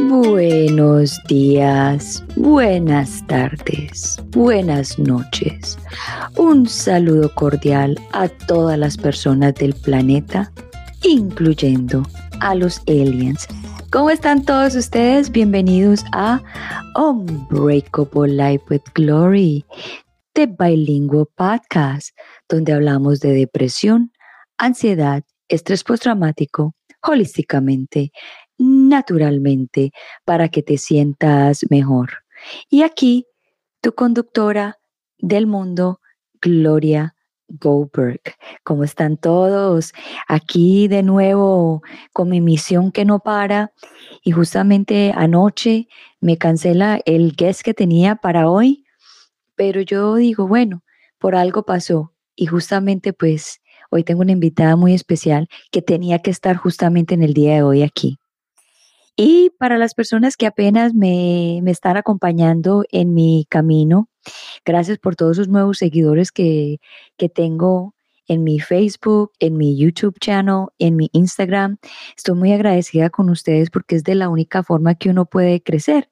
Buenos días, buenas tardes, buenas noches. Un saludo cordial a todas las personas del planeta, incluyendo a los aliens. ¿Cómo están todos ustedes? Bienvenidos a Unbreakable Life with Glory, de Bilingual Podcast, donde hablamos de depresión, ansiedad, estrés postraumático, holísticamente, naturalmente, para que te sientas mejor. Y aquí, tu conductora del mundo, Gloria Goldberg. ¿Cómo están todos? Aquí de nuevo con mi misión que no para. Y justamente anoche me cancela el guest que tenía para hoy, pero yo digo, bueno, por algo pasó. Y justamente pues hoy tengo una invitada muy especial que tenía que estar justamente en el día de hoy aquí. Y para las personas que apenas me, me están acompañando en mi camino, Gracias por todos los nuevos seguidores que, que tengo en mi Facebook, en mi YouTube channel, en mi Instagram. Estoy muy agradecida con ustedes porque es de la única forma que uno puede crecer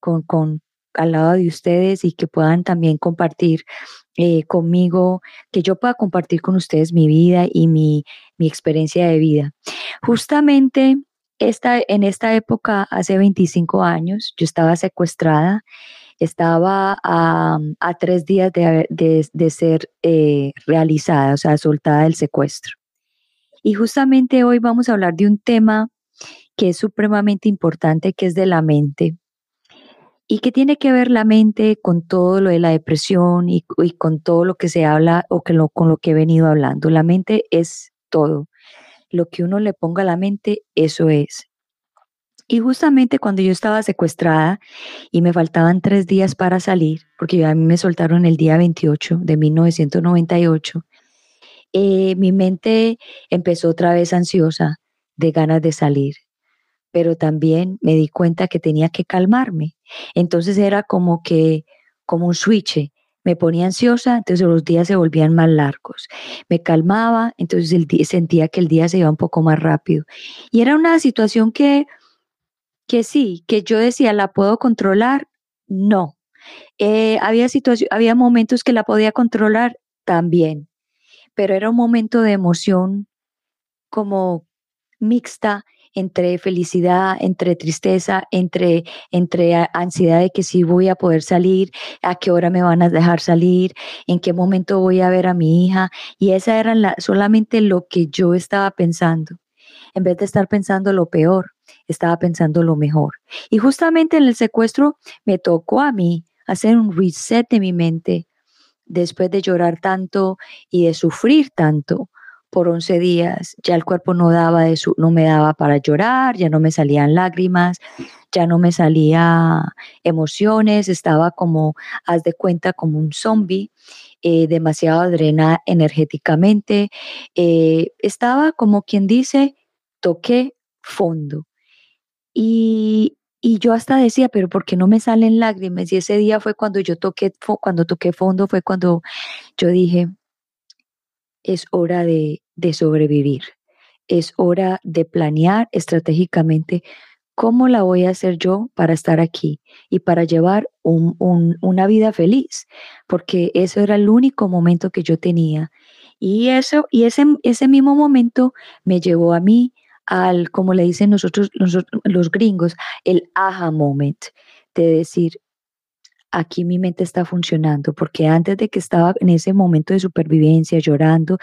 con, con al lado de ustedes y que puedan también compartir eh, conmigo, que yo pueda compartir con ustedes mi vida y mi, mi experiencia de vida. Justamente esta, en esta época, hace 25 años, yo estaba secuestrada estaba a, tres días de, ser eh, realizada, o sea, soltada del secuestro. Y justamente hoy vamos a hablar de un tema que es supremamente importante, que es de la mente. Y que tiene que ver la mente con todo lo de la depresión y, con todo lo que se habla o que con lo que he venido hablando. La mente es todo. Lo que uno le ponga a la mente, eso es. Y justamente cuando yo estaba secuestrada y me faltaban tres días para salir, porque a mí me soltaron el día 28 de 1998, eh, mi mente empezó otra vez ansiosa de ganas de salir, pero también me di cuenta que tenía que calmarme. Entonces era como que, como un switch, me ponía ansiosa, entonces los días se volvían más largos. Me calmaba, entonces el sentía que el día se iba un poco más rápido. Y era una situación que que sí, que yo decía, ¿la puedo controlar? No. Eh, había momentos que la podía controlar también, pero era un momento de emoción como mixta entre felicidad, entre tristeza, entre, entre ansiedad de que sí voy a poder salir, a qué hora me van a dejar salir, en qué momento voy a ver a mi hija. Y esa era la, solamente lo que yo estaba pensando, en vez de estar pensando lo peor estaba pensando lo mejor. Y justamente en el secuestro me tocó a mí hacer un reset de mi mente después de llorar tanto y de sufrir tanto por 11 días. Ya el cuerpo no, daba de su, no me daba para llorar, ya no me salían lágrimas, ya no me salían emociones, estaba como, haz de cuenta, como un zombie. Eh, demasiado adrenada energéticamente, eh, estaba como quien dice, toqué fondo. Y, yo hasta decía, pero ¿por qué no me salen lágrimas? Y ese día fue cuando yo toqué, cuando toqué fondo, fue cuando yo dije, es hora de, sobrevivir, es hora de planear estratégicamente cómo la voy a hacer yo para estar aquí y para llevar una vida feliz, porque eso era el único momento que yo tenía. Y eso, y ese, ese mismo momento me llevó a mí al, como le dicen nosotros, los gringos, el aha moment, de decir, aquí mi mente está funcionando, porque antes de que estaba en ese momento de supervivencia, llorando,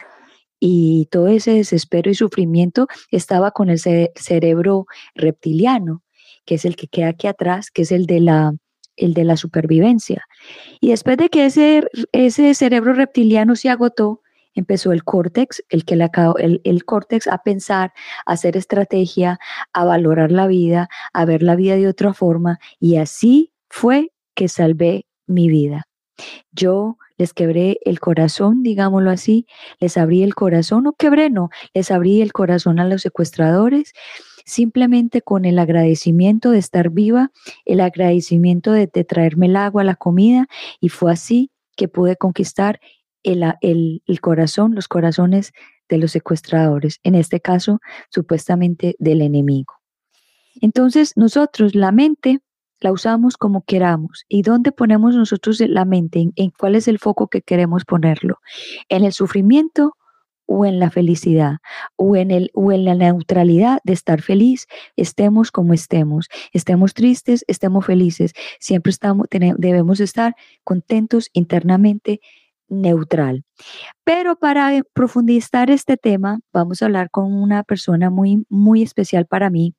y todo ese desespero y sufrimiento estaba con el cerebro reptiliano, que es el que queda aquí atrás, que es el de la, el de la supervivencia. Y después de que ese, ese cerebro reptiliano se agotó, empezó el córtex, el que le acabó, el, el córtex a pensar, a hacer estrategia, a valorar la vida, a ver la vida de otra forma y así fue que salvé mi vida. Yo les quebré el corazón, digámoslo así, les abrí el corazón, o quebré, no, les abrí el corazón a los secuestradores, simplemente con el agradecimiento de estar viva, el agradecimiento de, de traerme el agua, la comida, y fue así que pude conquistar el, corazón, los corazones de los secuestradores, en este caso supuestamente del enemigo. Entonces nosotros la mente la usamos como queramos. ¿Y dónde ponemos nosotros la mente? ¿En, cuál es el foco que queremos ponerlo? ¿En el sufrimiento o en la felicidad? ¿O en, el, o en la neutralidad de estar feliz? Estemos como estemos. Estemos tristes, estemos felices. Siempre estamos, debemos estar contentos internamente neutral. Pero para profundizar este tema, vamos a hablar con una persona muy, muy especial para mí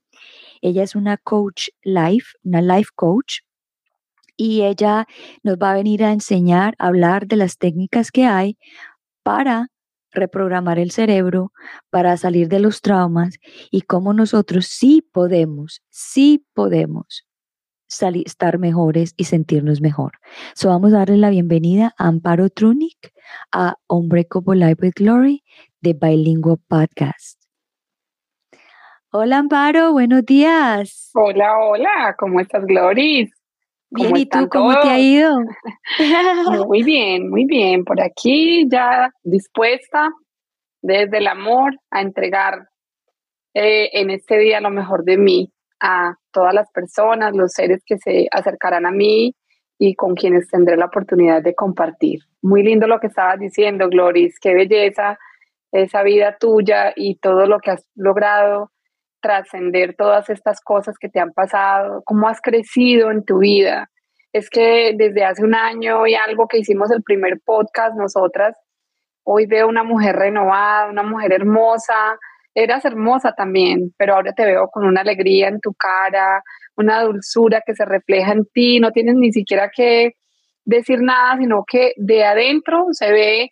ella es una coach life, una life coach, y ella nos va a venir a enseñar, a hablar de las técnicas que hay para reprogramar el cerebro, para salir de los traumas y cómo nosotros sí podemos, sí podemos salir, estar mejores y sentirnos mejor. So vamos a darle la bienvenida a Amparo Trunic a Unbreakable Life with Glory de Bilingual Podcast. Hola Amparo, buenos días. Hola, hola, ¿cómo estás, Gloris? Bien, ¿y tú cómo te ha ido? muy bien, muy bien. Por aquí ya dispuesta desde el amor a entregar eh, en este día lo mejor de mí a todas las personas, los seres que se acercarán a mí y con quienes tendré la oportunidad de compartir. Muy lindo lo que estabas diciendo, Gloris, qué belleza esa vida tuya y todo lo que has logrado trascender todas estas cosas que te han pasado, cómo has crecido en tu vida. Es que desde hace un año y algo que hicimos el primer podcast, nosotras, hoy veo una mujer renovada, una mujer hermosa. Eras hermosa también, pero ahora te veo con una alegría en tu cara, una dulzura que se refleja en ti, no tienes ni siquiera que decir nada, sino que de adentro se ve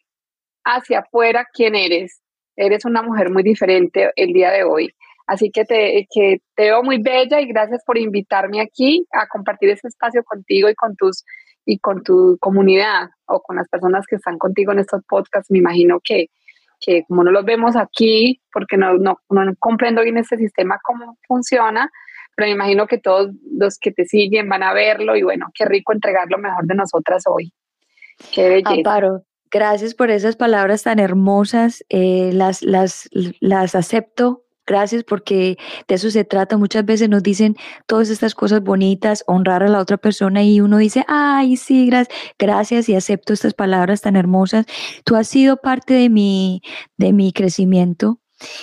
hacia afuera quién eres. Eres una mujer muy diferente el día de hoy. Así que te, que te veo muy bella y gracias por invitarme aquí a compartir este espacio contigo y con tus y con tu comunidad o con las personas que están contigo en estos podcasts. Me imagino que, que como no los vemos aquí, porque no, no, no comprendo bien este sistema cómo funciona, pero me imagino que todos los que te siguen van a verlo y bueno, qué rico entregar lo mejor de nosotras hoy. Qué belleza. Amparo, gracias por esas palabras tan hermosas. Eh, las, las, las acepto Gracias porque de eso se trata. Muchas veces nos dicen todas estas cosas bonitas, honrar a la otra persona y uno dice, ay, sí, gracias, gracias y acepto estas palabras tan hermosas. Tú has sido parte de mi, de mi crecimiento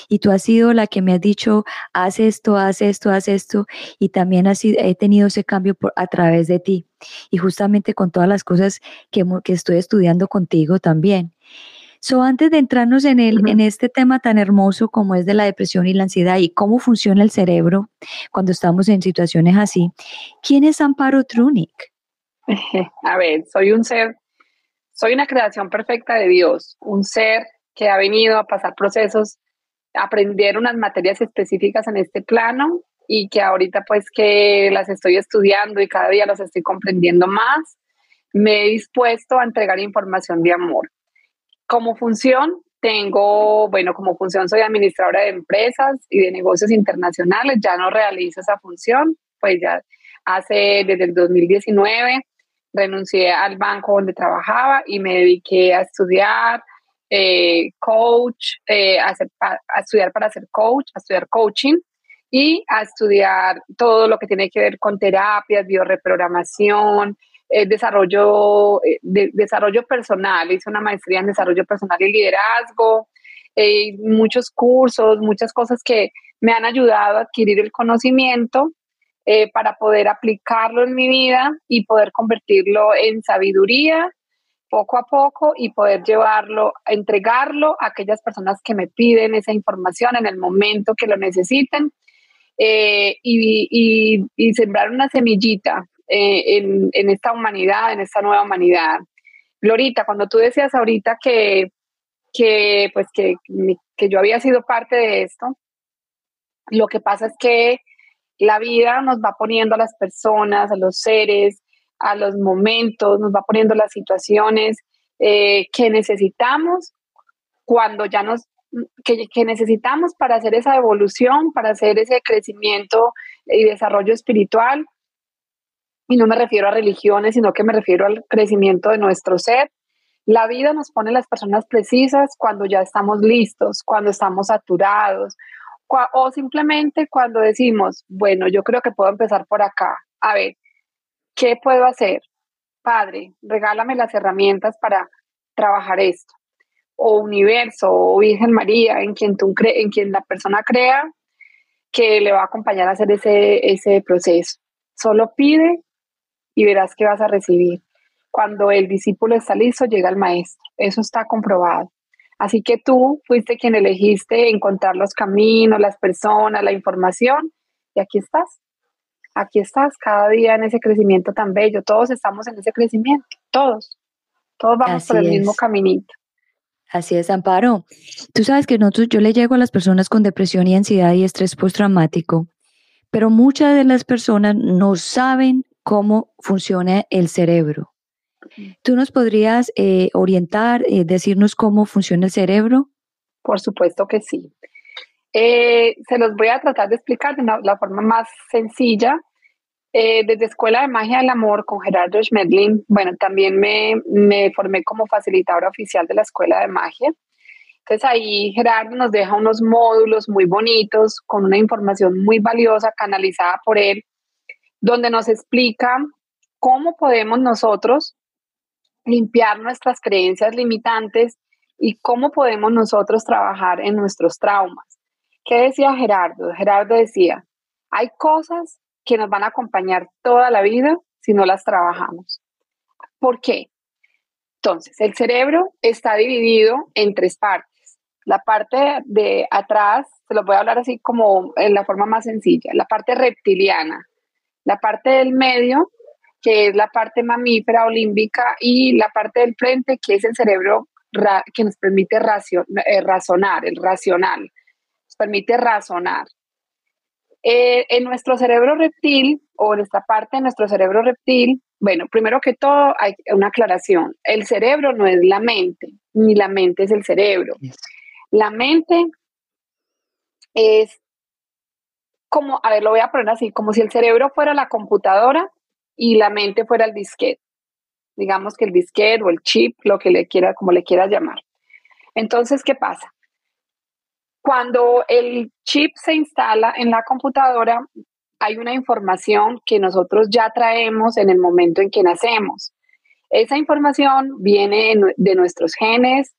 y tú has sido la que me has dicho, haz esto, haz esto, haz esto y también he tenido ese cambio por, a través de ti y justamente con todas las cosas que estoy estudiando contigo también. So, antes de entrarnos en, el, en este tema tan hermoso como es de la depresión y la ansiedad y cómo funciona el cerebro cuando estamos en situaciones así, ¿quién es Amparo Trunic? A ver, soy un ser, soy una creación perfecta de Dios, un ser que ha venido a pasar procesos, a aprender unas materias específicas en este plano y que ahorita pues que las estoy estudiando y cada día las estoy comprendiendo más, me he dispuesto a entregar información de amor como función, tengo, bueno, como función soy administradora de empresas y de negocios internacionales, ya no realizo esa función, pues ya hace desde el 2019 renuncié al banco donde trabajaba y me dediqué a estudiar eh, coach, eh, a, a, estudiar para ser coach, a estudiar coaching y a estudiar todo lo que tiene que ver con terapias, bioreprogramación, eh, desarrollo, eh, de, desarrollo personal, hice una maestría en desarrollo personal y liderazgo, eh, muchos cursos, muchas cosas que me han ayudado a adquirir el conocimiento para poder aplicarlo en mi vida y poder convertirlo en sabiduría poco a poco y poder llevarlo, entregarlo a aquellas personas que me piden esa información en el momento que lo necesiten y, y, sembrar una semillita eh, en, esta humanidad, en esta nueva humanidad. Glorita, cuando tú decías ahorita que, que, pues que, que yo había sido parte de esto, lo que pasa es que la vida nos va poniendo a las personas, a los seres, a los momentos, nos va poniendo las situaciones eh, que necesitamos cuando ya nos, que, que, necesitamos para hacer esa evolución, para hacer ese crecimiento y desarrollo espiritual y no me refiero a religiones, sino que me refiero al crecimiento de nuestro ser. La vida nos pone las personas precisas cuando ya estamos listos, cuando estamos saturados o simplemente cuando decimos, bueno, yo creo que puedo empezar por acá. A ver, ¿qué puedo hacer? Padre, regálame las herramientas para trabajar esto. O universo, o Virgen María, en quien, tú cre en quien la persona crea que le va a acompañar a hacer ese, ese proceso. Solo pide y verás que vas a recibir. Cuando el discípulo está listo, llega el maestro. Eso está comprobado. Así que tú fuiste quien elegiste encontrar los caminos, las personas, la información, y aquí estás. Aquí estás cada día en ese crecimiento tan bello. Todos estamos en ese crecimiento, todos. Todos vamos por el mismo caminito. Así es, Amparo. Tú sabes que nosotros, yo le llego a las personas con depresión y ansiedad y estrés postraumático, pero muchas de las personas no saben cómo funciona el cerebro. ¿Tú nos podrías eh, orientar, eh, decirnos cómo funciona el cerebro? Por supuesto que sí. Eh, se los voy a tratar de explicar de la forma más sencilla. desde Escuela de Magia del Amor con Gerardo Schmedlin, bueno, también me, me formé como facilitadora oficial de la Escuela de Magia. Entonces ahí Gerardo nos deja unos módulos muy bonitos con una información muy valiosa canalizada por él, donde nos explica cómo podemos nosotros limpiar nuestras creencias limitantes y cómo podemos nosotros trabajar en nuestros traumas. ¿Qué decía Gerardo? Gerardo decía, hay cosas que nos van a acompañar toda la vida si no las trabajamos. ¿Por qué? Entonces, el cerebro está dividido en tres partes. La parte de atrás, se lo voy a hablar así como en la forma más sencilla, la parte reptiliana, la parte del medio, que es la parte mamífera o límbica, y la parte del frente, que es el cerebro que nos permite eh, razonar, el racional, nos permite razonar. Eh, en nuestro cerebro reptil, o en esta parte de nuestro cerebro reptil, bueno, primero que todo hay una aclaración. El cerebro no es la mente, ni la mente es el cerebro. La mente es como, a ver, lo voy a poner así, como si el cerebro fuera la computadora y la mente fuera el disquete. Digamos que el disquete o el chip, lo que le quiera, como le quieras llamar. Entonces, ¿qué pasa? Cuando el chip se instala en la computadora, hay una información que nosotros ya traemos en el momento en que nacemos. Esa información viene de nuestros genes,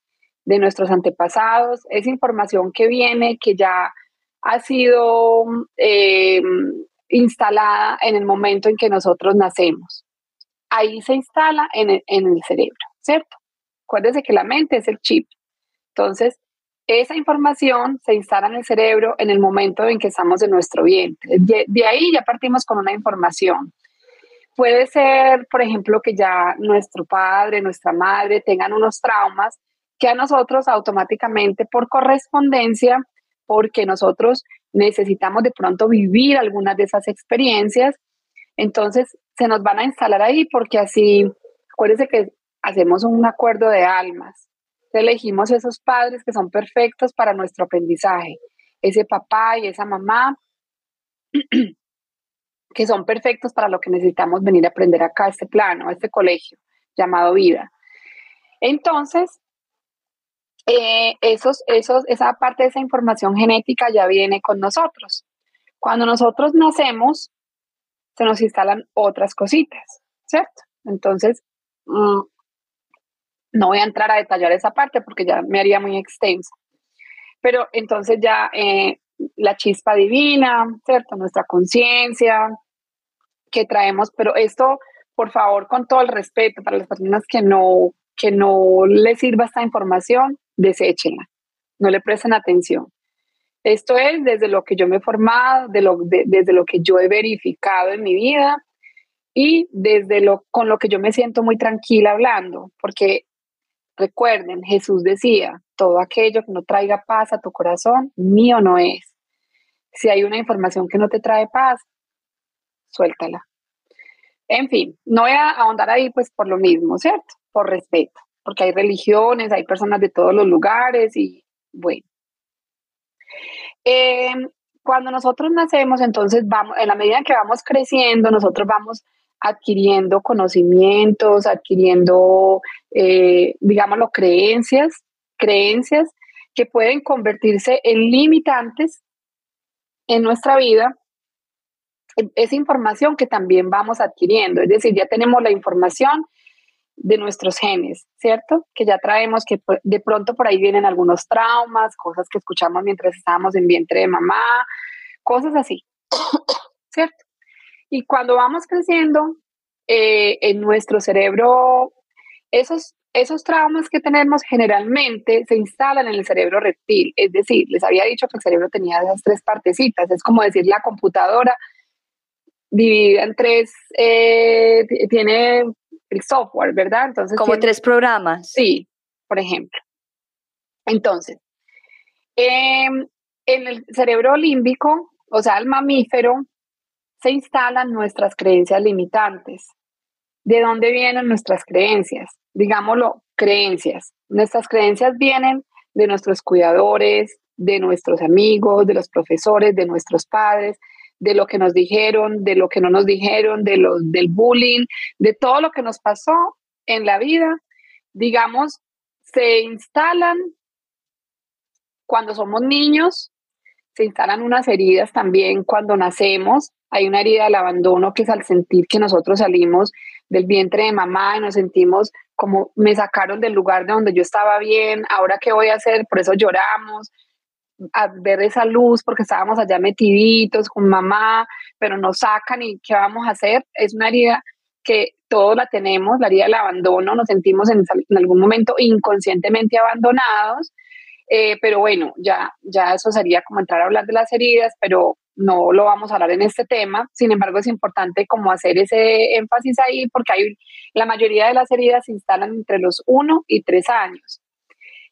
de nuestros antepasados, es información que viene, que ya ha sido eh, instalada en el momento en que nosotros nacemos. Ahí se instala en el, cerebro, ¿cierto? Acuérdense que la mente es el chip. Entonces, esa información se instala en el cerebro en el momento en que estamos en nuestro vientre. De, ahí ya partimos con una información. Puede ser, por ejemplo, que ya nuestro padre, nuestra madre tengan unos traumas que a nosotros automáticamente por correspondencia, porque nosotros necesitamos de pronto vivir algunas de esas experiencias, entonces se nos van a instalar ahí porque así, acuérdense que hacemos un acuerdo de almas, elegimos esos padres que son perfectos para nuestro aprendizaje, ese papá y esa mamá que son perfectos para lo que necesitamos venir a aprender acá a este plano, a este colegio llamado vida. Entonces, eh, esos, esos, esa parte de esa información genética ya viene con nosotros. Cuando nosotros nacemos, se nos instalan otras cositas, ¿cierto? Entonces, mm, no voy a entrar a detallar esa parte porque ya me haría muy extensa. Pero entonces ya eh, la chispa divina, ¿cierto? Nuestra conciencia que traemos, pero esto, por favor, con todo el respeto para las personas que no, que no les sirva esta información, deséchenla, no le presten atención. Esto es desde lo que yo me he formado, de lo, desde lo que yo he verificado en mi vida y desde lo con lo que yo me siento muy tranquila hablando, porque recuerden, Jesús decía, todo aquello que no traiga paz a tu corazón, mío no es. Si hay una información que no te trae paz, suéltala. En fin, no voy a ahondar ahí pues por lo mismo, ¿cierto? Por respeto porque hay religiones, hay personas de todos los lugares y bueno. Em, cuando nosotros nacemos, entonces vamos, en la medida que vamos creciendo, nosotros vamos adquiriendo conocimientos, adquiriendo, eh, digámoslo, creencias, creencias que pueden convertirse en limitantes en nuestra vida es información que también vamos adquiriendo, es decir, ya tenemos la información de nuestros genes, ¿cierto? Que ya traemos que de pronto por ahí vienen algunos traumas, cosas que escuchamos mientras estábamos en vientre de mamá, cosas así, ¿cierto? Y cuando vamos creciendo, eh, en nuestro cerebro, esos, esos traumas que tenemos generalmente se instalan en el cerebro reptil, es decir, les había dicho que el cerebro tenía esas tres partecitas, es como decir la computadora dividida en tres, eh, tiene el software, ¿verdad? Entonces, Como tres programas. Sí, por ejemplo. Entonces, em, en el cerebro límbico, o sea, el mamífero, se instalan nuestras creencias limitantes. ¿De dónde vienen nuestras creencias? Digámoslo, creencias. Nuestras creencias vienen de nuestros cuidadores, de nuestros amigos, de los profesores, de nuestros padres, de lo que nos dijeron, de lo que no nos dijeron, de lo, del bullying, de todo lo que nos pasó en la vida, digamos, se instalan cuando somos niños, se instalan unas heridas también cuando nacemos. Hay una herida del abandono que es al sentir que nosotros salimos del vientre de mamá y nos sentimos como me sacaron del lugar de donde yo estaba bien, ahora qué voy a hacer, por eso lloramos, a ver esa luz porque estábamos allá metiditos con mamá, pero nos sacan y qué vamos a hacer. Es una herida que todos la tenemos, la herida del abandono, nos sentimos en, algún momento inconscientemente abandonados, eh, pero bueno, ya, ya eso sería como entrar a hablar de las heridas, pero no lo vamos a hablar en este tema. Sin embargo, es importante como hacer ese énfasis ahí porque hay, la mayoría de las heridas se instalan entre los 1 y 3 años.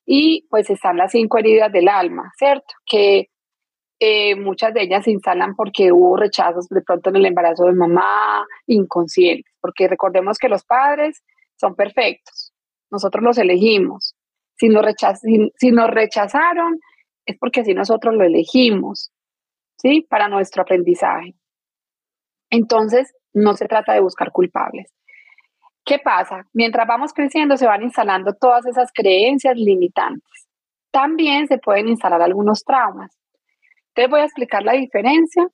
Y pues están las cinco heridas del alma, ¿cierto? Que eh, muchas de ellas se instalan porque hubo rechazos de pronto en el embarazo de mamá, inconscientes, porque recordemos que los padres son perfectos, nosotros los elegimos. Si nos, si, nos rechazaron, es porque así nosotros lo elegimos, ¿sí? Para nuestro aprendizaje. Entonces, no se trata de buscar culpables. ¿Qué pasa? Mientras vamos creciendo se van instalando todas esas creencias limitantes. También se pueden instalar algunos traumas. Te voy a explicar la diferencia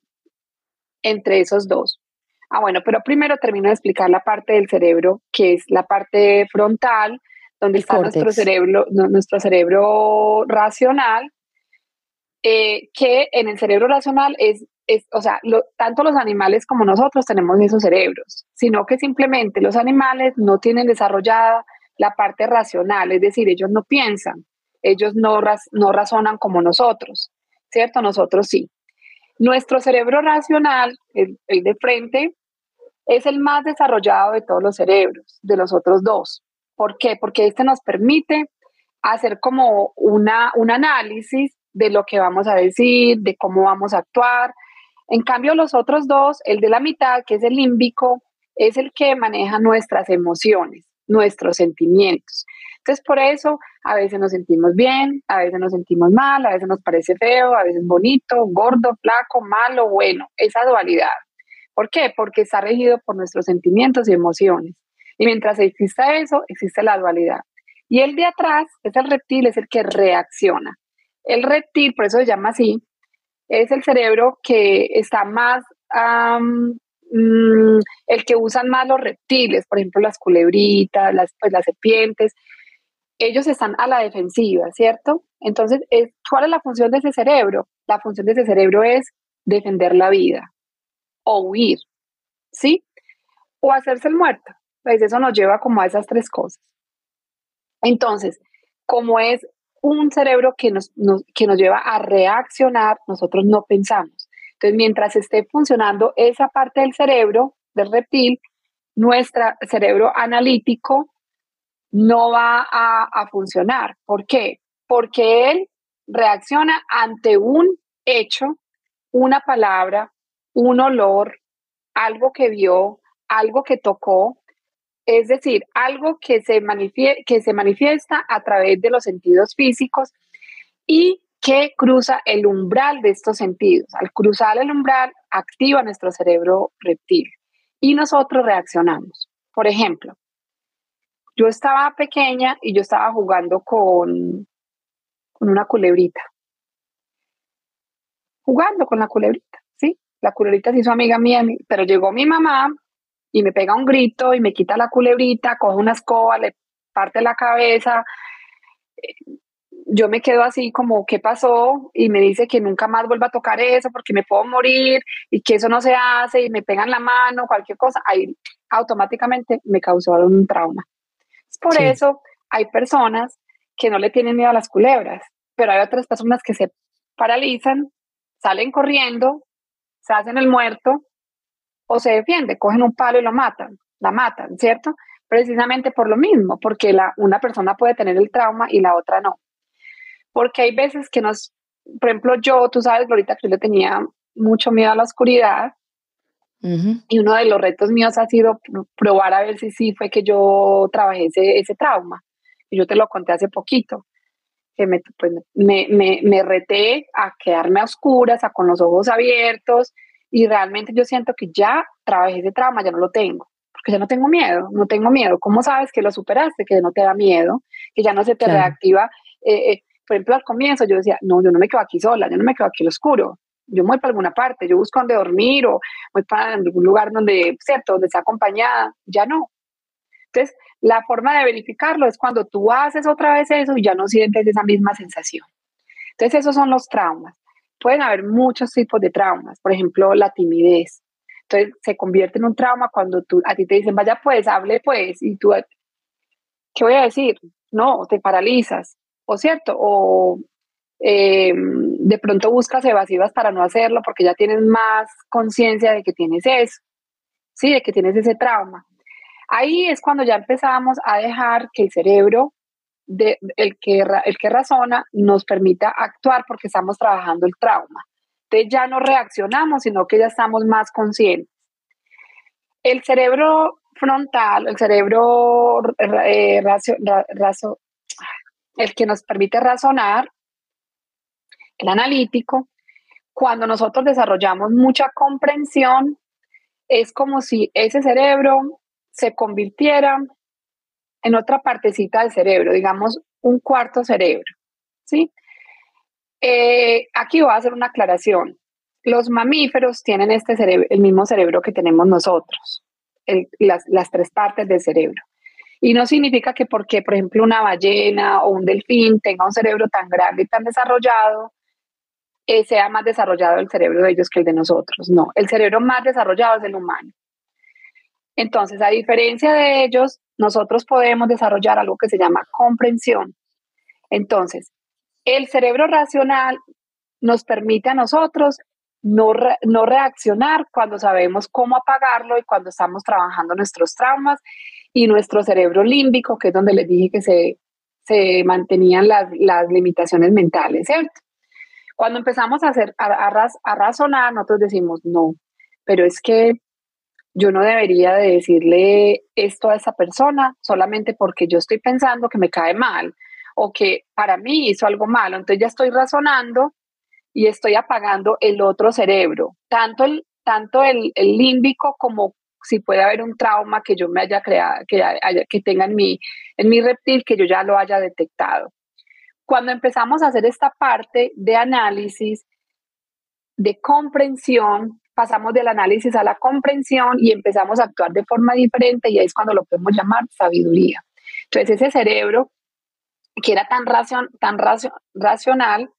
entre esos dos. Ah, bueno, pero primero termino de explicar la parte del cerebro, que es la parte frontal, donde está nuestro cerebro, nuestro cerebro racional, eh, que en el cerebro racional es o sea, tanto los animales como nosotros tenemos esos cerebros, sino que simplemente los animales no tienen desarrollada la parte racional, es decir, ellos no piensan, ellos no, no razonan como nosotros, ¿cierto? Nosotros sí. Nuestro cerebro racional, el, el de frente, es el más desarrollado de todos los cerebros, de los otros dos. ¿Por qué? Porque este nos permite hacer como una, un análisis de lo que vamos a decir, de cómo vamos a actuar, en cambio, los otros dos, el de la mitad, que es el límbico, es el que maneja nuestras emociones, nuestros sentimientos. Entonces, por eso a veces nos sentimos bien, a veces nos sentimos mal, a veces nos parece feo, a veces bonito, gordo, flaco, malo, bueno, esa dualidad. ¿Por qué? Porque está regido por nuestros sentimientos y emociones. Y mientras exista eso, existe la dualidad. Y el de atrás es el reptil, es el que reacciona. El reptil, por eso se llama así, es el cerebro que está más, mm, el que usan más los reptiles, por ejemplo, las culebritas, las, pues, las serpientes, ellos están a la defensiva, ¿cierto? Entonces, ¿cuál es la función de ese cerebro? La función de ese cerebro es defender la vida o huir, ¿sí? O hacerse el muerto. Pues eso nos lleva como a esas tres cosas. Entonces, como es un cerebro que nos, que nos lleva a reaccionar, nosotros no pensamos. Entonces, mientras esté funcionando esa parte del cerebro, del reptil, nuestro cerebro analítico no va a, a funcionar. ¿Por qué? Porque él reacciona ante un hecho, una palabra, un olor, algo que vio, algo que tocó, es decir, algo que se, que se manifiesta a través de los sentidos físicos y que cruza el umbral de estos sentidos. Al cruzar el umbral, activa nuestro cerebro reptil y nosotros reaccionamos. Por ejemplo, yo estaba pequeña y yo estaba jugando con, con una culebrita. jugando con la culebrita, ¿sí? La culebrita se hizo amiga mía, pero llegó mi mamá y me pega un grito y me quita la culebrita, coge una escoba, le parte la cabeza. Yo me quedo así como, ¿qué pasó? Y me dice que nunca más vuelva a tocar eso porque me puedo morir y que eso no se hace y me pegan la mano, cualquier cosa. Ahí automáticamente me causó un trauma. Por eso hay personas que no le tienen miedo a las culebras, pero hay otras personas que se paralizan, salen corriendo, se hacen el muerto o se defiende, cogen un palo y lo matan, la matan, ¿cierto? Precisamente por lo mismo, porque la, una persona puede tener el trauma y la otra no. Porque hay veces que nos, por ejemplo, yo, tú sabes, ahorita que yo le tenía mucho miedo a la oscuridad, y uno de los retos míos ha sido probar a ver si sí fue que yo trabajé ese, ese trauma. Y yo te lo conté hace poquito, que me, pues, me, me, me reté a quedarme a oscuras, a con los ojos abiertos, y realmente yo siento que ya trabajé ese trauma, ya no lo tengo, porque ya no tengo miedo, no tengo miedo. ¿Cómo sabes que lo superaste, que no te da miedo, que ya no se te reactiva? Eh, eh, por ejemplo, al comienzo yo decía, no, yo no me quedo aquí sola, yo no me quedo aquí en lo oscuro, yo voy para alguna parte, yo busco donde dormir o voy para algún lugar donde, ¿cierto?, donde sea acompañada, ya no. Entonces, la forma de verificarlo es cuando tú haces otra vez eso y ya no sientes esa misma sensación. Entonces, esos son los traumas pueden haber muchos tipos de traumas, por ejemplo, la timidez. Entonces se convierte en un trauma cuando tú, a ti te dicen, vaya pues, hable pues, y tú, ¿qué voy a decir? No, te paralizas, o cierto, o em, de pronto buscas evasivas para no hacerlo porque ya tienes más conciencia de que tienes eso, sí, de que tienes ese trauma. Ahí es cuando ya empezamos a dejar que el cerebro el, que, el que razona nos permita actuar porque estamos trabajando el trauma. Entonces ya no reaccionamos, sino que ya estamos más conscientes. El cerebro frontal, el cerebro eh, el que nos permite razonar, el analítico, cuando nosotros desarrollamos mucha comprensión, es como si ese cerebro se convirtiera en otra partecita del cerebro, digamos un cuarto cerebro. ¿sí? Eh, aquí voy a hacer una aclaración. Los mamíferos tienen este cerebro, el mismo cerebro que tenemos nosotros, las, tres partes del cerebro. Y no significa que porque, por ejemplo, una ballena o un delfín tenga un cerebro tan grande y tan desarrollado, eh, sea más desarrollado el cerebro de ellos que el de nosotros. No, el cerebro más desarrollado es el humano. Entonces, a diferencia de ellos, nosotros podemos desarrollar algo que se llama comprensión. Entonces, el cerebro racional nos permite a nosotros no, no reaccionar cuando sabemos cómo apagarlo y cuando estamos trabajando nuestros traumas y nuestro cerebro límbico, que es donde les dije que se, se mantenían las, las, limitaciones mentales, ¿cierto? Cuando empezamos a, hacer, a, a razonar, nosotros decimos, no, pero es que yo no debería de decirle esto a esa persona solamente porque yo estoy pensando que me cae mal o que para mí hizo algo malo. Entonces ya estoy razonando y estoy apagando el otro cerebro, tanto el, tanto el, límbico como si puede haber un trauma que yo me haya creado, que, que tenga en mi, en mi reptil, que yo ya lo haya detectado. Cuando empezamos a hacer esta parte de análisis, de comprensión, pasamos del análisis a la comprensión y empezamos a actuar de forma diferente y ahí es cuando lo podemos llamar sabiduría. Entonces ese cerebro que era tan, tan racional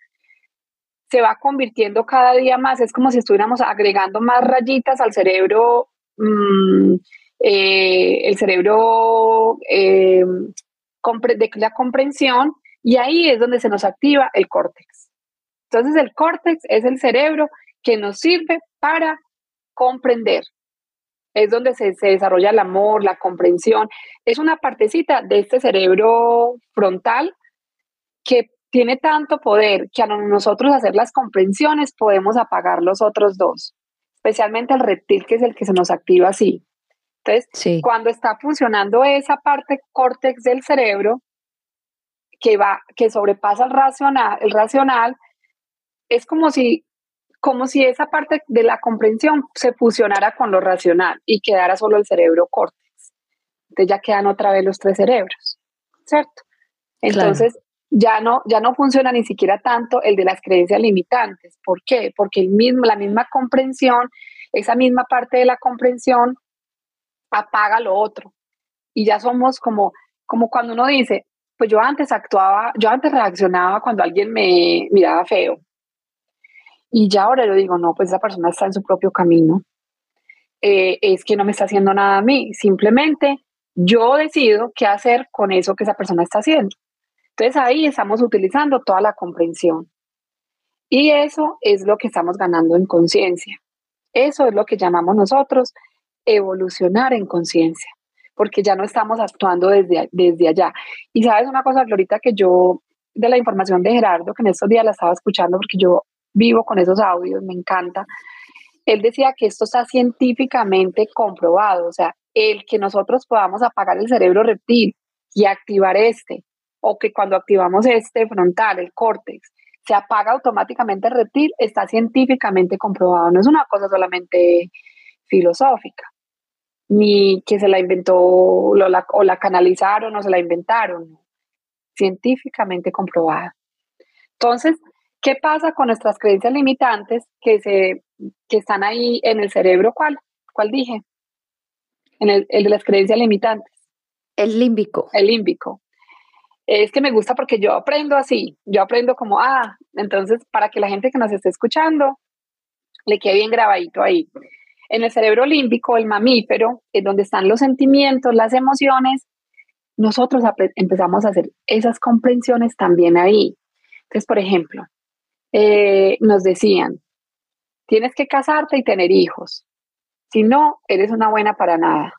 se va convirtiendo cada día más, es como si estuviéramos agregando más rayitas al cerebro, mm, eh, el cerebro eh, de la comprensión y ahí es donde se nos activa el córtex. Entonces el córtex es el cerebro que nos sirve para comprender. Es donde se, desarrolla el amor, la comprensión. Es una partecita de este cerebro frontal que tiene tanto poder que a nosotros hacer las comprensiones podemos apagar los otros dos, especialmente el reptil que es el que se nos activa así. Entonces, cuando está funcionando esa parte córtex del cerebro que va, que sobrepasa el racional, el racional, es como si como si esa parte de la comprensión se fusionara con lo racional y quedara solo el cerebro córtex. Entonces ya quedan otra vez los tres cerebros, ¿cierto? Entonces, ya no, ya no funciona ni siquiera tanto el de las creencias limitantes. ¿Por qué? Porque el mismo, la misma comprensión, esa misma parte de la comprensión apaga lo otro. Y ya somos como, como cuando uno dice, pues yo antes actuaba, yo antes reaccionaba cuando alguien me miraba feo. Y ya ahora yo digo, no, pues esa persona está en su propio camino. Eh, es que no me está haciendo nada a mí. Simplemente yo decido qué hacer con eso que esa persona está haciendo. Entonces ahí estamos utilizando toda la comprensión. Y eso es lo que estamos ganando en conciencia. Eso es lo que llamamos nosotros evolucionar en conciencia, porque ya no estamos actuando desde, desde allá. Y sabes una cosa, Florita, que yo, de la información de Gerardo, que en estos días la estaba escuchando, porque yo vivo con esos audios, me encanta, él decía que esto está científicamente comprobado, o sea, el que nosotros podamos apagar el cerebro reptil y activar este, o que cuando activamos este frontal, el córtex, se apaga automáticamente el reptil, está científicamente comprobado, no es una cosa solamente filosófica, ni que se la inventó o la, canalizaron o se la inventaron, científicamente comprobada. Entonces, ¿qué pasa con nuestras creencias limitantes que, se, que están ahí en el cerebro? ¿Cuál? ¿Cuál dije? En el, el de las creencias limitantes. El límbico. El límbico. Es que me gusta porque yo aprendo así, yo aprendo como, ah, entonces para que la gente que nos esté escuchando le quede bien grabadito ahí. En el cerebro límbico, el mamífero, es donde están los sentimientos, las emociones, nosotros empezamos a hacer esas comprensiones también ahí. Entonces, por ejemplo, eh, nos decían, tienes que casarte y tener hijos. Si no, eres una buena para nada.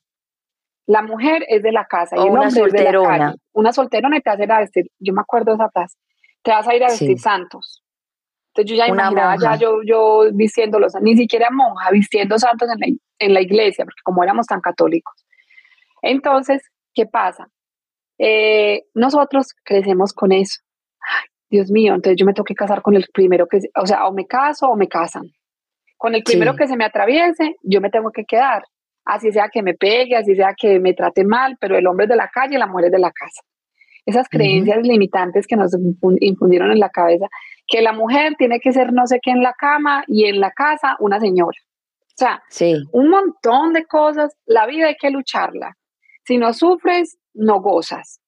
La mujer es de la casa y el hombre es de la calle. Una solterona y te vas a ir a vestir, yo me acuerdo de esa frase, te vas a ir a vestir santos. Entonces yo ya imaginaba ya yo, yo vistiéndolos, ni siquiera monja, vistiendo santos en la, en la iglesia, porque como éramos tan católicos. Entonces, ¿qué pasa? Eh, nosotros crecemos con eso. Dios mío, entonces yo me tengo que casar con el primero que, o sea, o me caso o me casan. Con el primero que se me atraviese, yo me tengo que quedar. Así sea que me pegue, así sea que me trate mal, pero el hombre es de la calle, la mujer es de la casa. Esas creencias limitantes que nos infundieron en la cabeza que la mujer tiene que ser no sé qué en la cama y en la casa una señora. O sea, un montón de cosas. La vida hay que lucharla. Si no sufres, no gozas.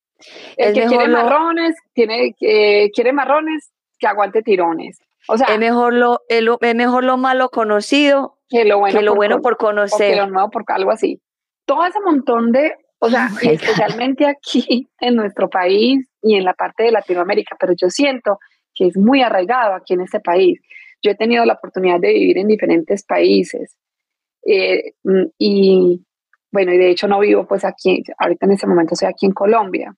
El que quiere marrones, tiene, eh, quiere marrones, que aguante tirones. O sea, es mejor lo, es, mejor lo malo conocido que lo bueno, por, bueno por conocer. que lo nuevo por algo así. Todo ese montón de, o sea, oh especialmente aquí en nuestro país y en la parte de Latinoamérica, pero yo siento que es muy arraigado aquí en este país. Yo he tenido la oportunidad de vivir en diferentes países eh, y bueno, y de hecho no vivo pues aquí, ahorita en este momento estoy aquí en Colombia,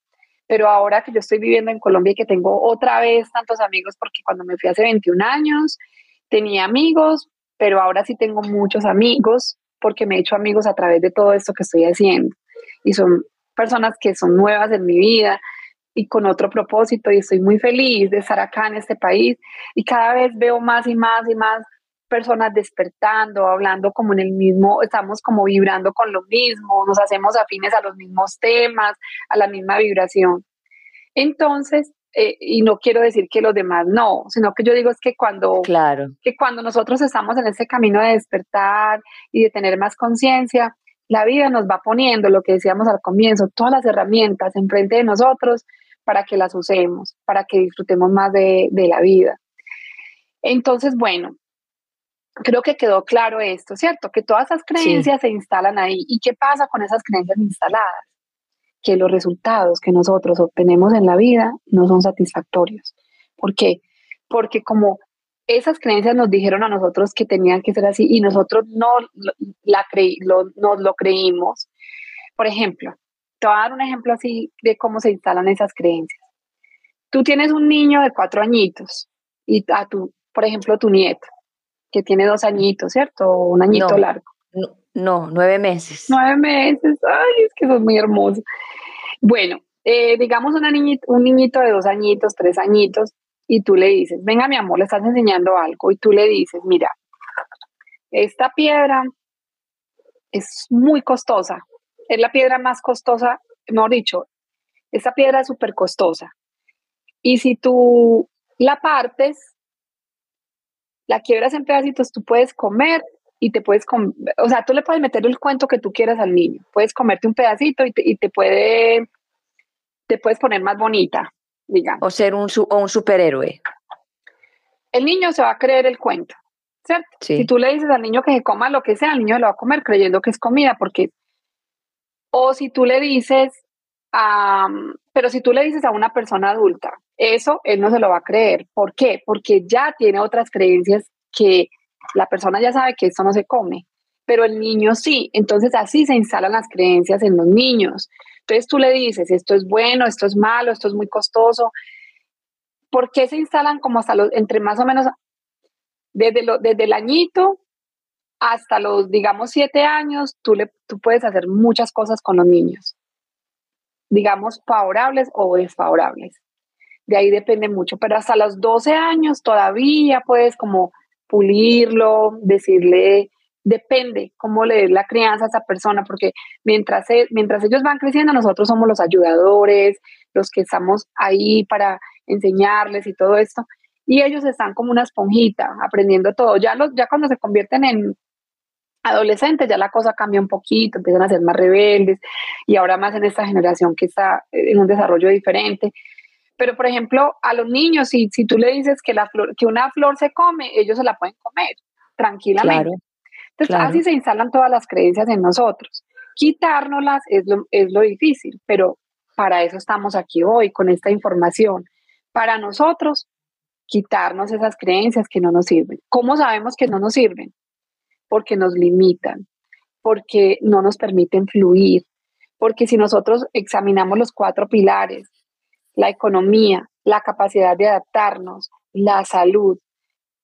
pero ahora que yo estoy viviendo en Colombia y que tengo otra vez tantos amigos, porque cuando me fui hace 21 años tenía amigos, pero ahora sí tengo muchos amigos porque me he hecho amigos a través de todo esto que estoy haciendo. Y son personas que son nuevas en mi vida, y con otro propósito y estoy muy feliz de estar acá en este país y cada vez veo más y más y más personas despertando, hablando como en el mismo, estamos como vibrando con lo mismo, nos hacemos afines a los mismos temas, a la misma vibración. Entonces, eh, y no quiero decir que los demás no, sino que yo digo es que cuando, claro. que cuando nosotros estamos en ese camino de despertar y de tener más conciencia, la vida nos va poniendo, lo que decíamos al comienzo, todas las herramientas enfrente de nosotros para que las usemos, para que disfrutemos más de, la vida. Entonces, bueno, creo que quedó claro esto, ¿cierto? Que todas esas creencias se instalan ahí. ¿Y qué pasa con esas creencias instaladas? Que los resultados que nosotros obtenemos en la vida no son satisfactorios. ¿Por qué? Porque como esas creencias nos dijeron a nosotros que tenían que ser así y nosotros no la creí, lo, nos lo creímos. Por ejemplo, te voy a dar un ejemplo así de cómo se instalan esas creencias. Tú tienes un niño de cuatro añitos y a tu, por ejemplo, tu nieto, que tiene dos añitos, ¿cierto? un añito largo. No, nueve meses. Nueve meses, ay, es que es muy hermoso. Bueno, eh, digamos una un niñito de dos añitos, tres añitos, y tú le dices, venga mi amor, le estás enseñando algo y tú le dices, mira, esta piedra es muy costosa, es la piedra más costosa, mejor dicho, esta piedra es súper costosa. Y si tú la partes, la quiebras en pedacitos, tú puedes comer y te puedes, o sea, tú le puedes meter el cuento que tú quieras al niño. Puedes comerte un pedacito y te, y te puede, te puedes poner más bonita, digamos. O ser un, o un superhéroe. El niño se va a creer el cuento, ¿cierto? Si tú le dices al niño que se coma lo que sea, el niño lo va a comer creyendo que es comida, porque, o si tú le dices, pero si tú le dices a una persona adulta, eso él no se lo va a creer. ¿Por qué? Porque ya tiene otras creencias que la persona ya sabe que esto no se come, pero el niño sí. Entonces así se instalan las creencias en los niños. Entonces tú le dices, esto es bueno, esto es malo, esto es muy costoso. ¿Por qué se instalan como hasta los, entre más o menos, desde, desde el añito hasta los, digamos, siete años, tú, le, tú puedes hacer muchas cosas con los niños, digamos, favorables o desfavorables. De ahí depende mucho, pero hasta los 12 años todavía puedes como pulirlo, decirle, depende cómo le des la crianza a esa persona, porque mientras, e, mientras ellos van creciendo, nosotros somos los ayudadores, los que estamos ahí para enseñarles y todo esto, y ellos están como una esponjita, aprendiendo todo. Ya, los, ya cuando se convierten en adolescentes, ya la cosa cambia un poquito, empiezan a ser más rebeldes, y ahora más en esta generación que está en un desarrollo diferente. Pero, por ejemplo, a los niños, si, si tú le dices que, la flor, que una flor se come, ellos se la pueden comer tranquilamente. Entonces, así se instalan todas las creencias en nosotros. Quitárnoslas es lo, es lo difícil, pero para eso estamos aquí hoy, con esta información. Para nosotros, quitarnos esas creencias que no nos sirven. ¿Cómo sabemos que no nos sirven? Porque nos limitan, porque no nos permiten fluir, porque si nosotros examinamos los cuatro pilares, la economía, la capacidad de adaptarnos, la salud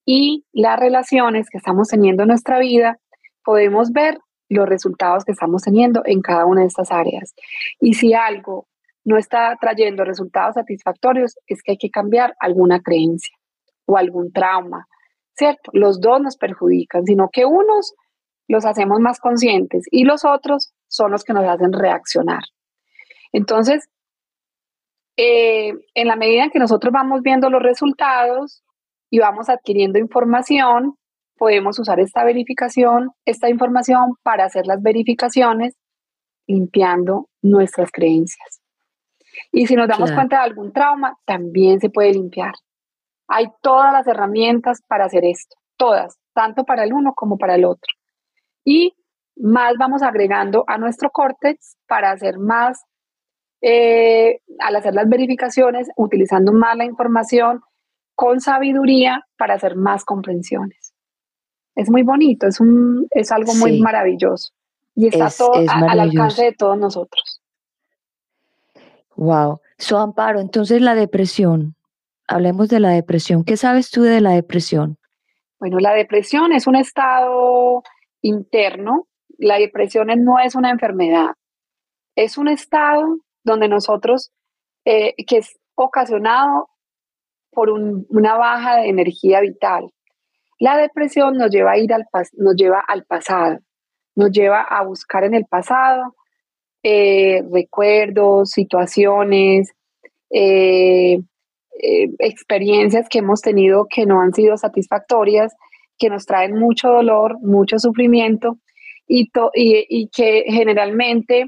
y las relaciones que estamos teniendo en nuestra vida, podemos ver los resultados que estamos teniendo en cada una de estas áreas. Y si algo no está trayendo resultados satisfactorios, es que hay que cambiar alguna creencia o algún trauma, ¿cierto? Los dos nos perjudican, sino que unos los hacemos más conscientes y los otros son los que nos hacen reaccionar. Entonces, eh, en la medida en que nosotros vamos viendo los resultados y vamos adquiriendo información, podemos usar esta verificación, esta información para hacer las verificaciones limpiando nuestras creencias. Y si nos damos cuenta de algún trauma, también se puede limpiar. Hay todas las herramientas para hacer esto, todas, tanto para el uno como para el otro. Y más vamos agregando a nuestro córtex para hacer más eh, al hacer las verificaciones, utilizando más la información con sabiduría para hacer más comprensiones. Es muy bonito, es, un, es algo muy maravilloso y está todo al alcance de todos nosotros. Wow. So, Amparo, entonces la depresión, hablemos de la depresión. ¿Qué sabes tú de la depresión? Bueno, la depresión es un estado interno. La depresión no es una enfermedad. Es un estado donde nosotros, eh, que es ocasionado por una baja de energía vital. La depresión nos lleva a ir al, nos lleva al pasado, nos lleva a buscar en el pasado eh, recuerdos, situaciones, eh, experiencias que hemos tenido que no han sido satisfactorias, que nos traen mucho dolor, mucho sufrimiento y, y, que generalmente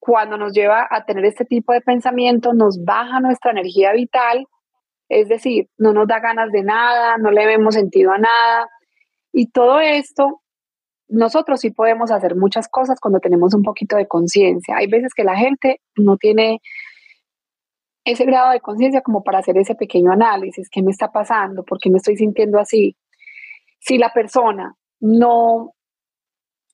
cuando nos lleva a tener este tipo de pensamiento, nos baja nuestra energía vital, es decir, no nos da ganas de nada, no le vemos sentido a nada. Y todo esto, nosotros sí podemos hacer muchas cosas cuando tenemos un poquito de conciencia. Hay veces que la gente no tiene ese grado de conciencia como para hacer ese pequeño análisis, ¿qué me está pasando? ¿Por qué me estoy sintiendo así? Si la persona no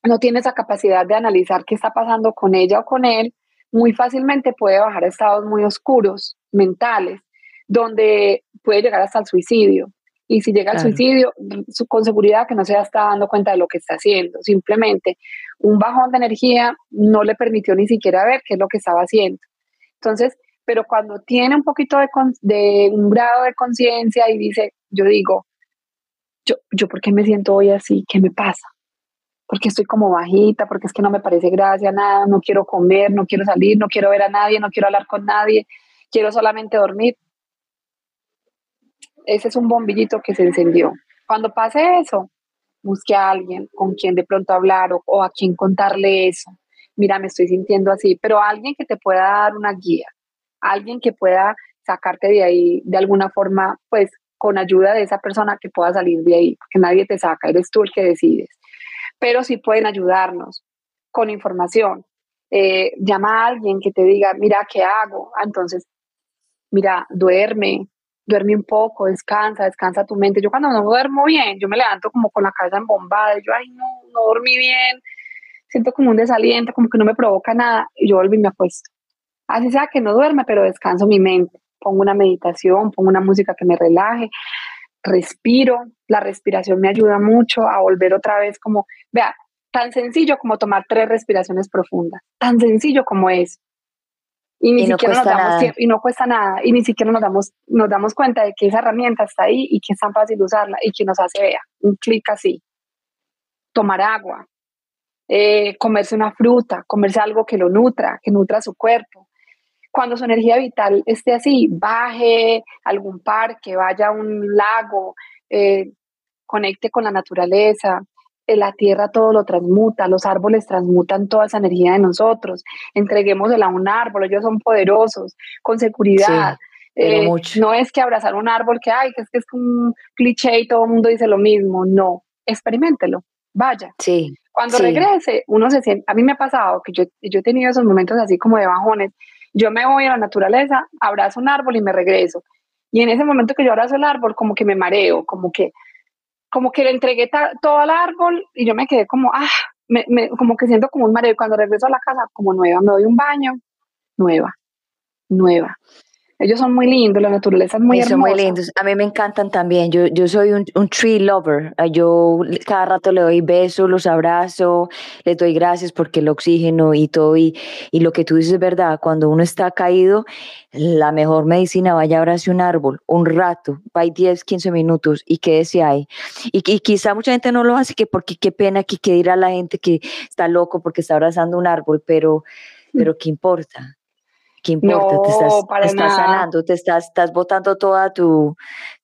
no tiene esa capacidad de analizar qué está pasando con ella o con él, muy fácilmente puede bajar a estados muy oscuros, mentales, donde puede llegar hasta el suicidio. Y si llega al suicidio, con seguridad que no se está dando cuenta de lo que está haciendo. Simplemente un bajón de energía no le permitió ni siquiera ver qué es lo que estaba haciendo. Entonces, pero cuando tiene un poquito de, de un grado de conciencia y dice, yo digo, yo, yo, ¿por qué me siento hoy así? ¿Qué me pasa? Porque estoy como bajita, porque es que no me parece gracia nada, no quiero comer, no quiero salir, no quiero ver a nadie, no quiero hablar con nadie. quiero solamente dormir. Ese es un bombillito que se encendió. Cuando pase eso, busque a alguien con quien de pronto hablar o, a quien contarle eso. Mira, me estoy sintiendo así, pero alguien que te pueda dar una guía, alguien que pueda sacarte de ahí de alguna forma, pues con ayuda de esa persona que pueda salir de ahí, porque nadie te saca, eres tú el que decides. Pero sí pueden ayudarnos con información. Eh, llama a alguien que te diga, mira, ¿qué hago? Ah, entonces, mira, duerme, duerme un poco, descansa, descansa tu mente. Yo cuando no duermo bien, yo me levanto como con la cabeza embombada, yo, ay, no, no dormí bien, siento como un desaliento, como que no me provoca nada, y yo vuelvo y me acuesto. Así sea que no duerme, pero descanso mi mente. Pongo una meditación, pongo una música que me relaje, respiro. La respiración me ayuda mucho a volver otra vez como, vea, tan sencillo como tomar tres respiraciones profundas, tan sencillo como es. Y ni siquiera nos damos tiempo, y no cuesta nada, y ni siquiera nos damos, nos damos cuenta de que esa herramienta está ahí y que es tan fácil usarla y que nos hace, vea, un clic así. Tomar agua, eh, comerse una fruta, comerse algo que lo nutra, que nutra su cuerpo. Cuando su energía vital esté así, baje a algún parque, vaya a un lago, eh, conecte con la naturaleza, la tierra todo lo transmuta, los árboles transmutan toda esa energía de nosotros. Entreguémosela a un árbol, ellos son poderosos, con seguridad. Eh, no es que abrazar un árbol que, ay, que es que es un cliché y todo el mundo dice lo mismo. No, experimentelo, vaya. Sí. Cuando regrese, uno se siente, a mí me ha pasado que yo, yo he tenido esos momentos así como de bajones. Yo me voy a la naturaleza, abrazo un árbol y me regreso. Y en ese momento que yo abrazo el árbol, como que me mareo, como que, como que le entregué todo al árbol y yo me quedé como, ah, como que siento como un mareo. Y cuando regreso a la casa, como nueva, me doy un baño, nueva, nueva. Ellos son muy lindos, la naturaleza es muy hermosa. Son muy lindos. A mí me encantan también. Yo, yo soy un, un, tree lover. Yo cada rato le doy besos, los abrazo, les doy gracias porque el oxígeno y todo. Y, y lo que tú dices es verdad. Cuando uno está caído, la mejor medicina, vaya a abrace un árbol, un rato, vaya 10, 15 minutos y quédese ahí. Y, y quizá mucha gente no lo hace, que porque qué pena que, que dirá la gente que está loco porque está abrazando un árbol, pero, pero ¿qué importa? ¿Qué importa? te estás, sanando, te estás, estás botando toda tu,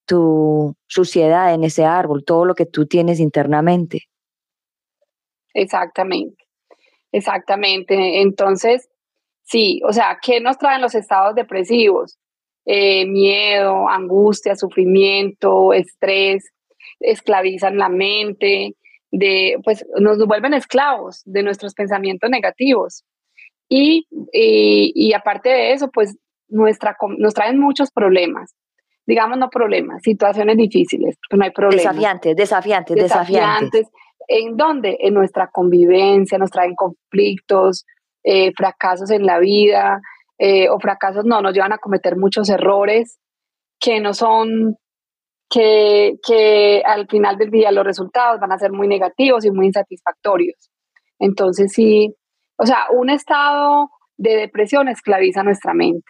tu suciedad en ese árbol, todo lo que tú tienes internamente. Exactamente, exactamente. Entonces, sí, o sea, ¿qué nos traen los estados depresivos? Eh, miedo, angustia, sufrimiento, estrés, esclavizan la mente, de, pues nos vuelven esclavos de nuestros pensamientos negativos. Y, y, aparte de eso, pues nuestra, nos traen muchos problemas. Digamos, no problemas, situaciones difíciles, porque no hay problemas. Desafiantes, desafiantes, desafiantes. ¿En dónde? En nuestra convivencia, nos traen conflictos, eh, fracasos en la vida, eh, o fracasos no, nos llevan a cometer muchos errores que no son, que, que al final del día los resultados van a ser muy negativos y muy insatisfactorios. Entonces sí, o sea, un estado de depresión esclaviza nuestra mente.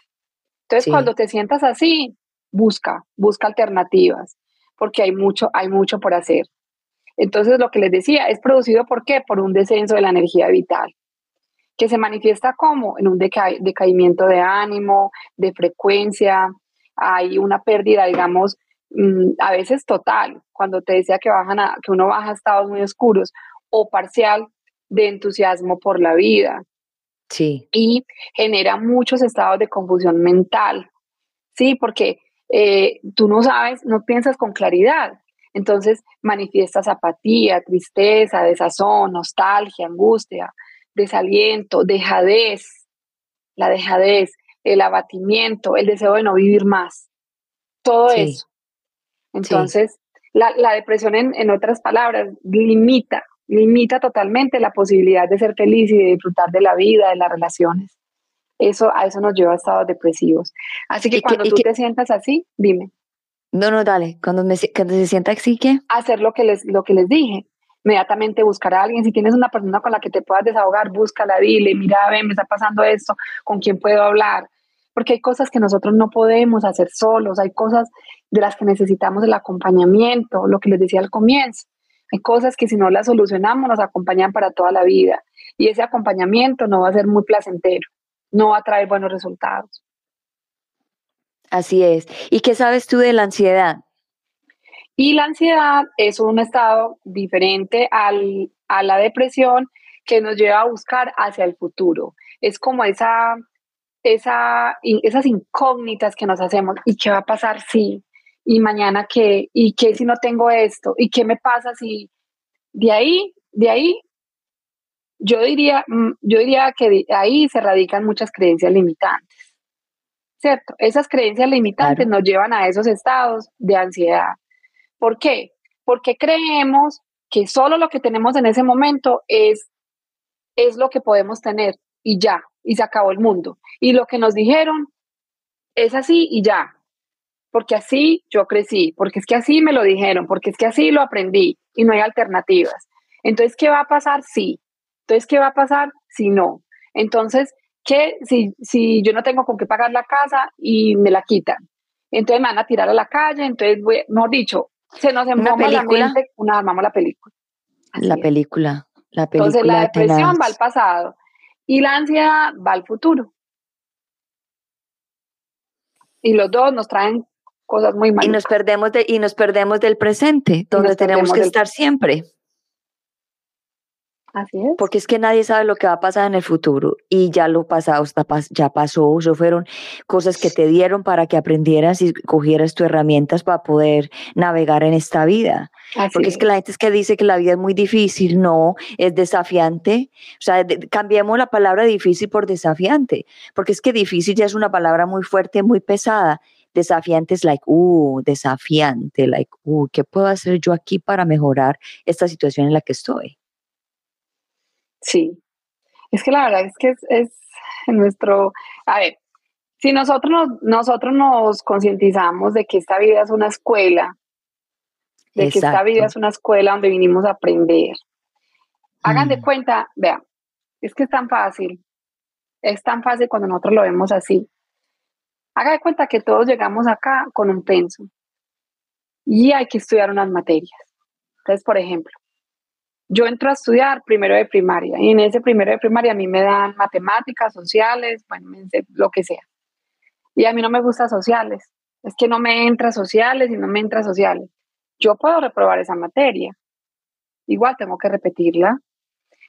Entonces, cuando te sientas así, busca, busca alternativas, porque hay mucho, hay mucho por hacer. Entonces, lo que les decía, es producido por qué? Por un descenso de la energía vital, que se manifiesta como en un decaimiento de ánimo, de frecuencia, hay una pérdida, digamos, mm, a veces total, cuando te decía que, bajan a, que uno baja a estados muy oscuros, o parcial, de entusiasmo por la vida. Sí. Y genera muchos estados de confusión mental. Sí, porque eh, tú no sabes, no piensas con claridad. Entonces manifiestas apatía, tristeza, desazón, nostalgia, angustia, desaliento, dejadez, la dejadez, el abatimiento, el deseo de no vivir más. Todo eso. Entonces, la, depresión, en, en otras palabras, limita limita totalmente la posibilidad de ser feliz y de disfrutar de la vida, de las relaciones. Eso, a eso nos lleva a estados depresivos. Así que cuando tú te sientas así, dime. No, no, dale. Cuando, me, cuando se sienta así, ¿qué? Hacer lo que, les, lo que les dije. Inmediatamente buscar a alguien. Si tienes una persona con la que te puedas desahogar, búscala, dile, mira, ven, me está pasando esto, ¿con quién puedo hablar? Porque hay cosas que nosotros no podemos hacer solos, hay cosas de las que necesitamos el acompañamiento, lo que les decía al comienzo. Hay cosas que si no las solucionamos nos acompañan para toda la vida y ese acompañamiento no va a ser muy placentero, no va a traer buenos resultados. Así es. ¿Y qué sabes tú de la ansiedad? Y la ansiedad es un estado diferente al, a la depresión que nos lleva a buscar hacia el futuro. Es como esa, esa, esas incógnitas que nos hacemos. ¿Y qué va a pasar si? ¿Y mañana qué? ¿Y qué si no tengo esto? ¿Y qué me pasa si? De ahí, de ahí, yo diría, mm, yo diría que ahí se radican muchas creencias limitantes. ¿Cierto? Esas creencias limitantes nos llevan a esos estados de ansiedad. ¿Por qué? Porque creemos que solo lo que tenemos en ese momento es, es lo que podemos tener y ya, y se acabó el mundo. Y lo que nos dijeron es así y ya, porque así yo crecí, porque es que así me lo dijeron, porque es que así lo aprendí y no hay alternativas. Entonces, ¿qué va a pasar si? Entonces, ¿qué va a pasar si no? Entonces, ¿qué si, si yo no tengo con qué pagar la casa y me la quitan? Entonces me van a tirar a la calle, entonces, voy, mejor dicho, se nos empoma la mente, una armamos la película. la película, la película. Entonces la depresión va al pasado y la ansiedad va al futuro. Y los dos nos traen cosas muy malas. Y nos perdemos de, y nos perdemos del presente, donde tenemos que estar siempre. Así es. Porque es que nadie sabe lo que va a pasar en el futuro y ya lo pasado ya pasó, eso fueron cosas que te dieron para que aprendieras y cogieras tus herramientas para poder navegar en esta vida. Porque es. que la gente es que dice que la vida es muy difícil, no, es desafiante. O sea, cambiemos la palabra difícil por desafiante, porque es que difícil ya es una palabra muy fuerte, muy pesada. Desafiante es like, uh, desafiante, like, uh, ¿qué puedo hacer yo aquí para mejorar esta situación en la que estoy? Sí, es que la verdad es que es, es nuestro, a ver, si nosotros nos, nosotros nos concientizamos de que esta vida es una escuela, de que esta vida es una escuela donde vinimos a aprender, hagan de mm. cuenta, vean, es que es tan fácil, es tan fácil cuando nosotros lo vemos así. Hagan de cuenta que todos llegamos acá con un penso y hay que estudiar unas materias. Entonces, por ejemplo, yo entro a estudiar primero de primaria y en ese primero de primaria a mí me dan matemáticas, sociales, bueno, lo que sea. Y a mí no me gusta sociales. Es que no me entra sociales y no me entra sociales. Yo puedo reprobar esa materia. Igual tengo que repetirla.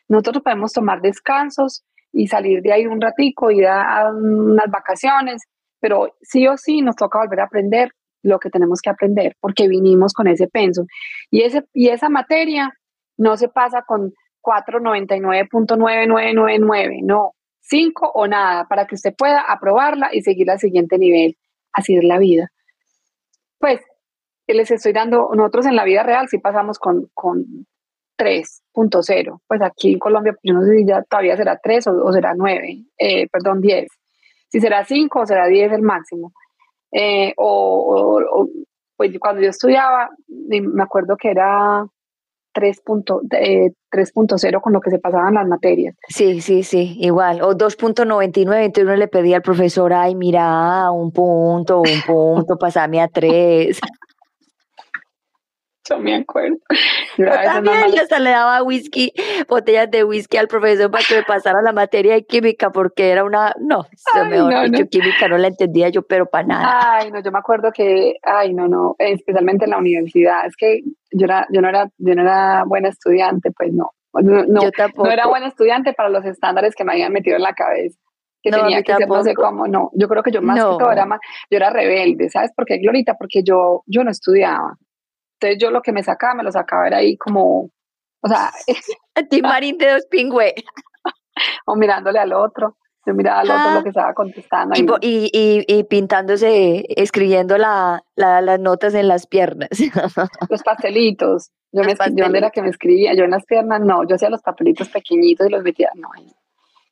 Nosotros podemos tomar descansos y salir de ahí un ratico, ir a, a unas vacaciones, pero sí o sí nos toca volver a aprender lo que tenemos que aprender porque vinimos con ese penso. Y, ese, y esa materia no se pasa con 499.9999, no, 5 o nada, para que usted pueda aprobarla y seguir al siguiente nivel. Así es la vida. Pues les estoy dando, nosotros en la vida real sí pasamos con, con 3.0. Pues aquí en Colombia, yo no sé si ya todavía será 3 o, será 9, eh, perdón, 10. Si será 5 o será 10 el máximo. Eh, o, pues cuando yo estudiaba, me acuerdo que era 3.0 eh, con lo que se pasaban las materias. Sí, sí, sí, igual. O 2.99, entonces uno le pedía al profesor, ay, mira, un punto, un punto, pasame a 3. Yo me acuerdo. Yo, también, yo hasta le daba whisky, botellas de whisky al profesor para que me pasara la materia de química, porque era una, no, ay, mejor dicho, química no la entendía yo, pero para nada. Ay, no, yo me acuerdo que, ay, no, no, especialmente en la universidad, es que yo, era, yo, no, era, yo no era buena estudiante, pues no. No, no, no era buena estudiante para los estándares que me habían metido en la cabeza que tenía que ser no sé cómo, no, yo creo que yo más que todo era más, yo era rebelde, ¿sabes por qué, Glorita? Porque yo, yo no estudiaba, entonces yo lo que me sacaba, me lo sacaba era ahí como, o sea... Ti Marín de dos pingüe. o mirándole al otro. Yo miraba al otro lo que estaba contestando. Y, y, y, pintándose, escribiendo la, las notas en las piernas. Los pastelitos. Yo, me, ¿Dónde era que me escribía? Yo en las piernas, no. Yo hacía los papelitos pequeñitos y los metía. No,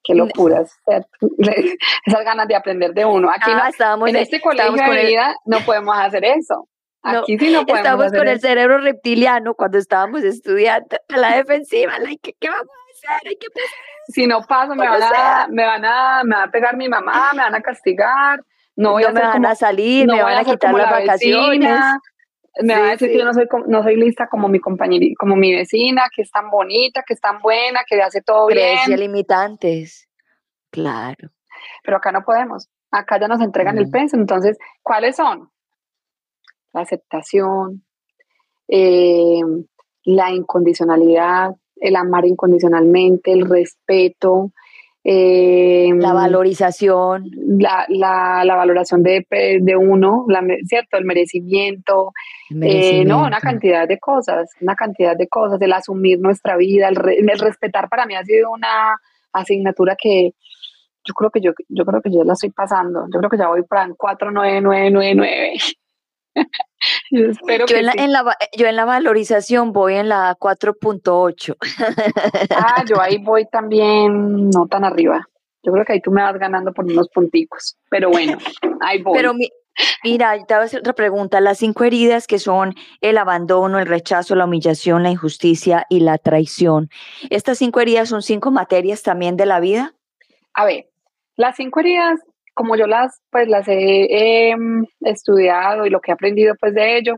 qué locuras. Esas ganas de aprender de uno. Aquí ah, estábamos en este colegio de vida no podemos hacer eso. Aquí sí no Estamos con el cerebro reptiliano cuando estábamos estudiando a la defensiva. ¿qué, ¿qué, vamos a hacer? Hay que si no paso, me van, a, me van, a, me, va a pegar mi mamá, me van a castigar. No, voy a me van a salir, me van a quitar las vacaciones. me van a decir que yo no soy, no soy lista como mi compañera, como mi vecina, que es tan bonita, que es tan buena, que hace todo bien. limitantes. Claro. Pero acá no podemos. Acá ya nos entregan el pensum. Entonces, ¿cuáles son? La aceptación, eh, la incondicionalidad, el amar incondicionalmente, el respeto, eh, la valorización. La, la, la valoración de, de uno, la, ¿cierto? El merecimiento, eh, no, una cantidad de cosas, una cantidad de cosas, el asumir nuestra vida, el, el, respetar para mí ha sido una asignatura que yo creo que yo, yo creo que yo la estoy pasando, yo creo que ya voy para 49999. yo espero yo, en la, en la, yo en la valorización voy en la 4.8. ah, yo ahí voy también no tan arriba. Yo creo que ahí tú me vas ganando por unos punticos, pero bueno, ahí voy. Pero Mira, te voy a hacer otra pregunta. Las cinco heridas que son el abandono, el rechazo, la humillación, la injusticia y la traición. ¿Estas cinco heridas son cinco materias también de la vida? A ver, las cinco heridas, como yo las, pues, las he em, estudiado y lo que he aprendido pues de ello,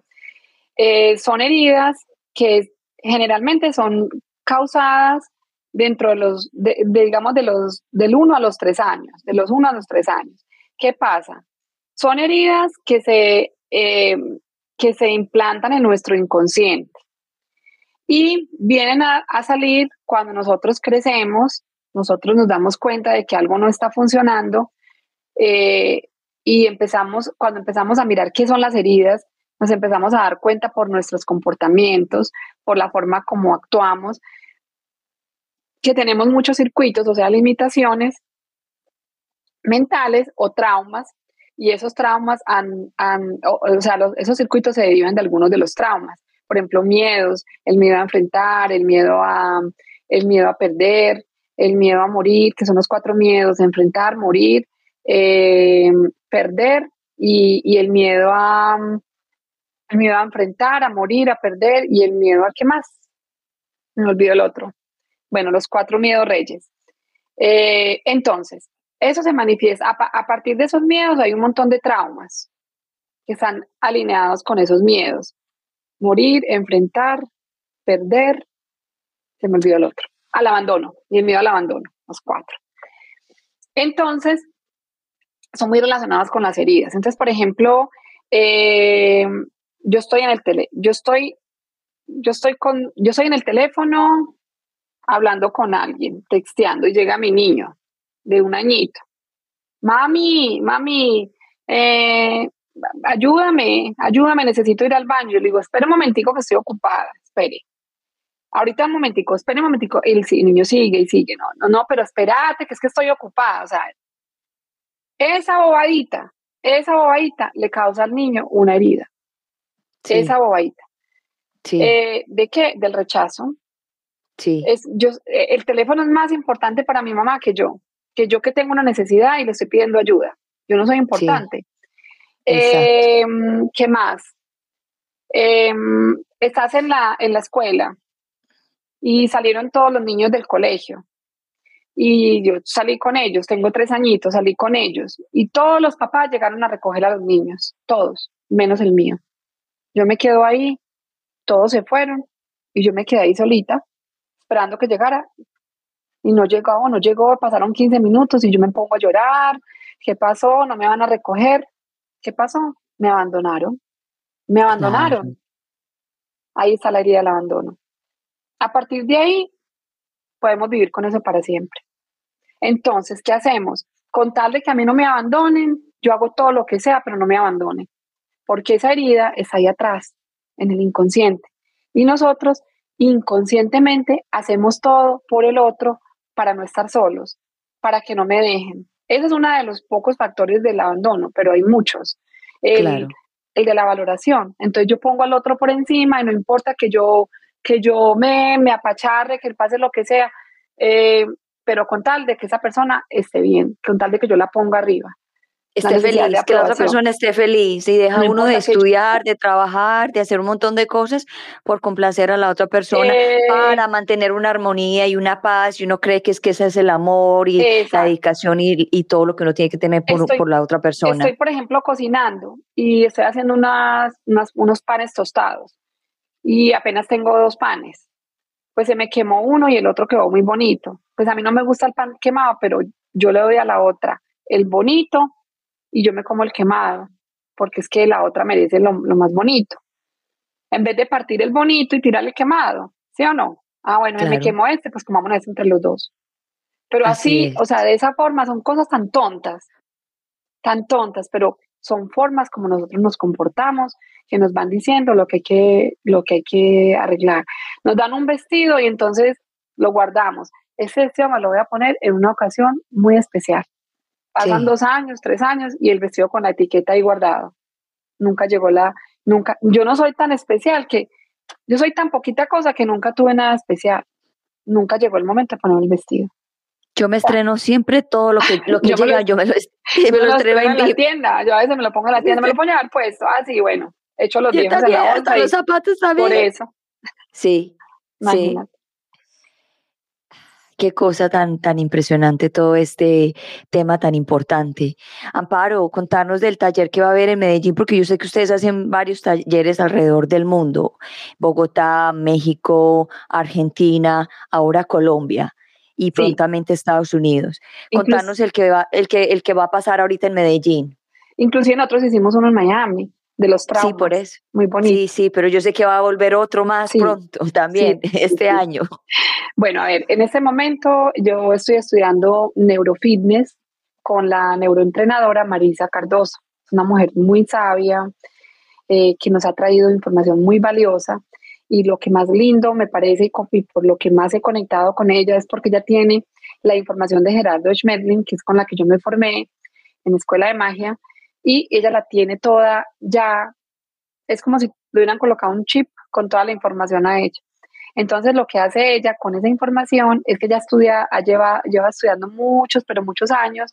eh, son heridas que generalmente son causadas dentro de los, digamos, de los, del uno a los tres años, de los uno a los tres años. ¿Qué pasa? Son heridas que se, eh, que se implantan en nuestro inconsciente y vienen a, salir cuando nosotros crecemos, nosotros nos damos cuenta de que algo no está funcionando eh, y empezamos, cuando empezamos a mirar qué son las heridas, nos empezamos a dar cuenta por nuestros comportamientos, por la forma como actuamos, que tenemos muchos circuitos, o sea, limitaciones mentales o traumas y esos traumas han, o, sea, esos circuitos se derivan de algunos de los traumas. Por ejemplo, miedos, el miedo a enfrentar, el miedo a, el miedo a perder, el miedo a morir, que son los cuatro miedos, enfrentar, morir, eh, perder y, el miedo a el miedo a enfrentar, a morir, a perder y el miedo a qué más. Me olvido el otro. Bueno, los cuatro miedos reyes. Eh, entonces, eso se manifiesta. A, partir de esos miedos hay un montón de traumas que están alineados con esos miedos. Morir, enfrentar, perder, se me olvidó el otro. Al abandono, y el miedo al abandono, los cuatro. Entonces, son muy relacionados con las heridas. Entonces, por ejemplo, eh, yo estoy en el tele, yo estoy, yo estoy con, yo estoy en el teléfono hablando con alguien, texteando, y llega mi niño de un añito. Mami, mami, eh, ayúdame, ayúdame, necesito ir al baño. Yo le digo, espera un momentico que estoy ocupada, espere. Ahorita un momentico, espere un momentico. Y el, niño sigue y sigue, no, no, no, pero espérate, que es que estoy ocupada. O sea, esa bobadita, esa bobadita le causa al niño una herida. Esa bobadita. Sí. Eh, ¿De qué? Del rechazo. Sí. Es, yo, eh, el teléfono es más importante para mi mamá que yo que yo que tengo una necesidad y le estoy pidiendo ayuda. Yo no soy importante. Em, ¿Qué más? Em, estás en la, en la escuela y salieron todos los niños del colegio y yo salí con ellos, tengo tres añitos, salí con ellos y todos los papás llegaron a recoger a los niños, todos, menos el mío. Yo me quedo ahí, todos se fueron y yo me quedé ahí solita, esperando que llegara y no llegó, no llegó, pasaron 15 minutos y yo me pongo a llorar, ¿qué pasó? No me van a recoger, ¿qué pasó? Me abandonaron, me abandonaron. Ahí está la herida del abandono. A partir de ahí, podemos vivir con eso para siempre. Entonces, ¿qué hacemos? Con tal de que a mí no me abandonen, yo hago todo lo que sea, pero no me abandonen, porque esa herida está ahí atrás, en el inconsciente. Y nosotros inconscientemente hacemos todo por el otro para no estar solos, para que no me dejen. Ese es uno de los pocos factores del abandono, pero hay muchos. El, el de la valoración. Entonces yo pongo al otro por encima y no importa que yo, que yo me, me apacharre, que pase lo que sea, eh, pero con tal de que esa persona esté bien, con tal de que yo la ponga arriba esté feliz, que la otra persona esté feliz y deja uno de estudiar, de trabajar, de hacer un montón de cosas por complacer a la otra persona eh, para mantener una armonía y una paz y uno cree que es que ese es el amor y la dedicación y, y, todo lo que uno tiene que tener por, por, la otra persona. Estoy, por ejemplo, cocinando y estoy haciendo unas, unas, unos panes tostados y apenas tengo dos panes. Pues se me quemó uno y el otro quedó muy bonito. Pues a mí no me gusta el pan quemado, pero yo le doy a la otra el bonito y yo me como el quemado, porque es que la otra merece lo, más bonito. En vez de partir el bonito y tirarle el quemado, ¿sí o no? Ah, bueno, me quemo este, pues comámonos este entre los dos. Pero así, o sea, de esa forma son cosas tan tontas, tan tontas, pero son formas como nosotros nos comportamos que nos van diciendo lo que hay que, lo que, hay que arreglar. Nos dan un vestido y entonces lo guardamos. Ese vestido me lo voy a poner en una ocasión muy especial. Pasan dos años, tres años y el vestido con la etiqueta ahí guardado. Nunca llegó la, nunca, yo no soy tan especial que, yo soy tan poquita cosa que nunca tuve nada especial. Nunca llegó el momento de poner el vestido. Yo me estreno siempre todo lo que, lo que yo llega, yo me lo, estreno en, la tienda. Yo a veces me lo pongo en la tienda, me lo pongo al puesto. Ah, sí, bueno. Hecho los viejos en la bolsa. los zapatos también. Por eso. Sí. Imagínate. Sí. Qué cosa tan, tan impresionante todo este tema tan importante. Amparo, contarnos del taller que va a haber en Medellín, porque yo sé que ustedes hacen varios talleres alrededor del mundo, Bogotá, México, Argentina, ahora Colombia y prontamente Estados Unidos. Contarnos el que va, el que, el que va a pasar ahorita en Medellín. Inclusive nosotros hicimos uno en Miami de los traumas. Sí, por eso. Muy bonito. Sí, sí, pero yo sé que va a volver otro más pronto también, este año. Bueno, a ver, en este momento yo estoy estudiando neurofitness con la neuroentrenadora Marisa Cardoso. Es una mujer muy sabia eh, que nos ha traído información muy valiosa. Y lo que más lindo me parece y por lo que más he conectado con ella es porque ella tiene la información de Gerardo Schmedlin, que es con la que yo me formé en la Escuela de Magia, y ella la tiene toda ya, es como si le hubieran colocado un chip con toda la información a ella. Entonces lo que hace ella con esa información es que ella estudia, lleva, lleva estudiando muchos, pero muchos años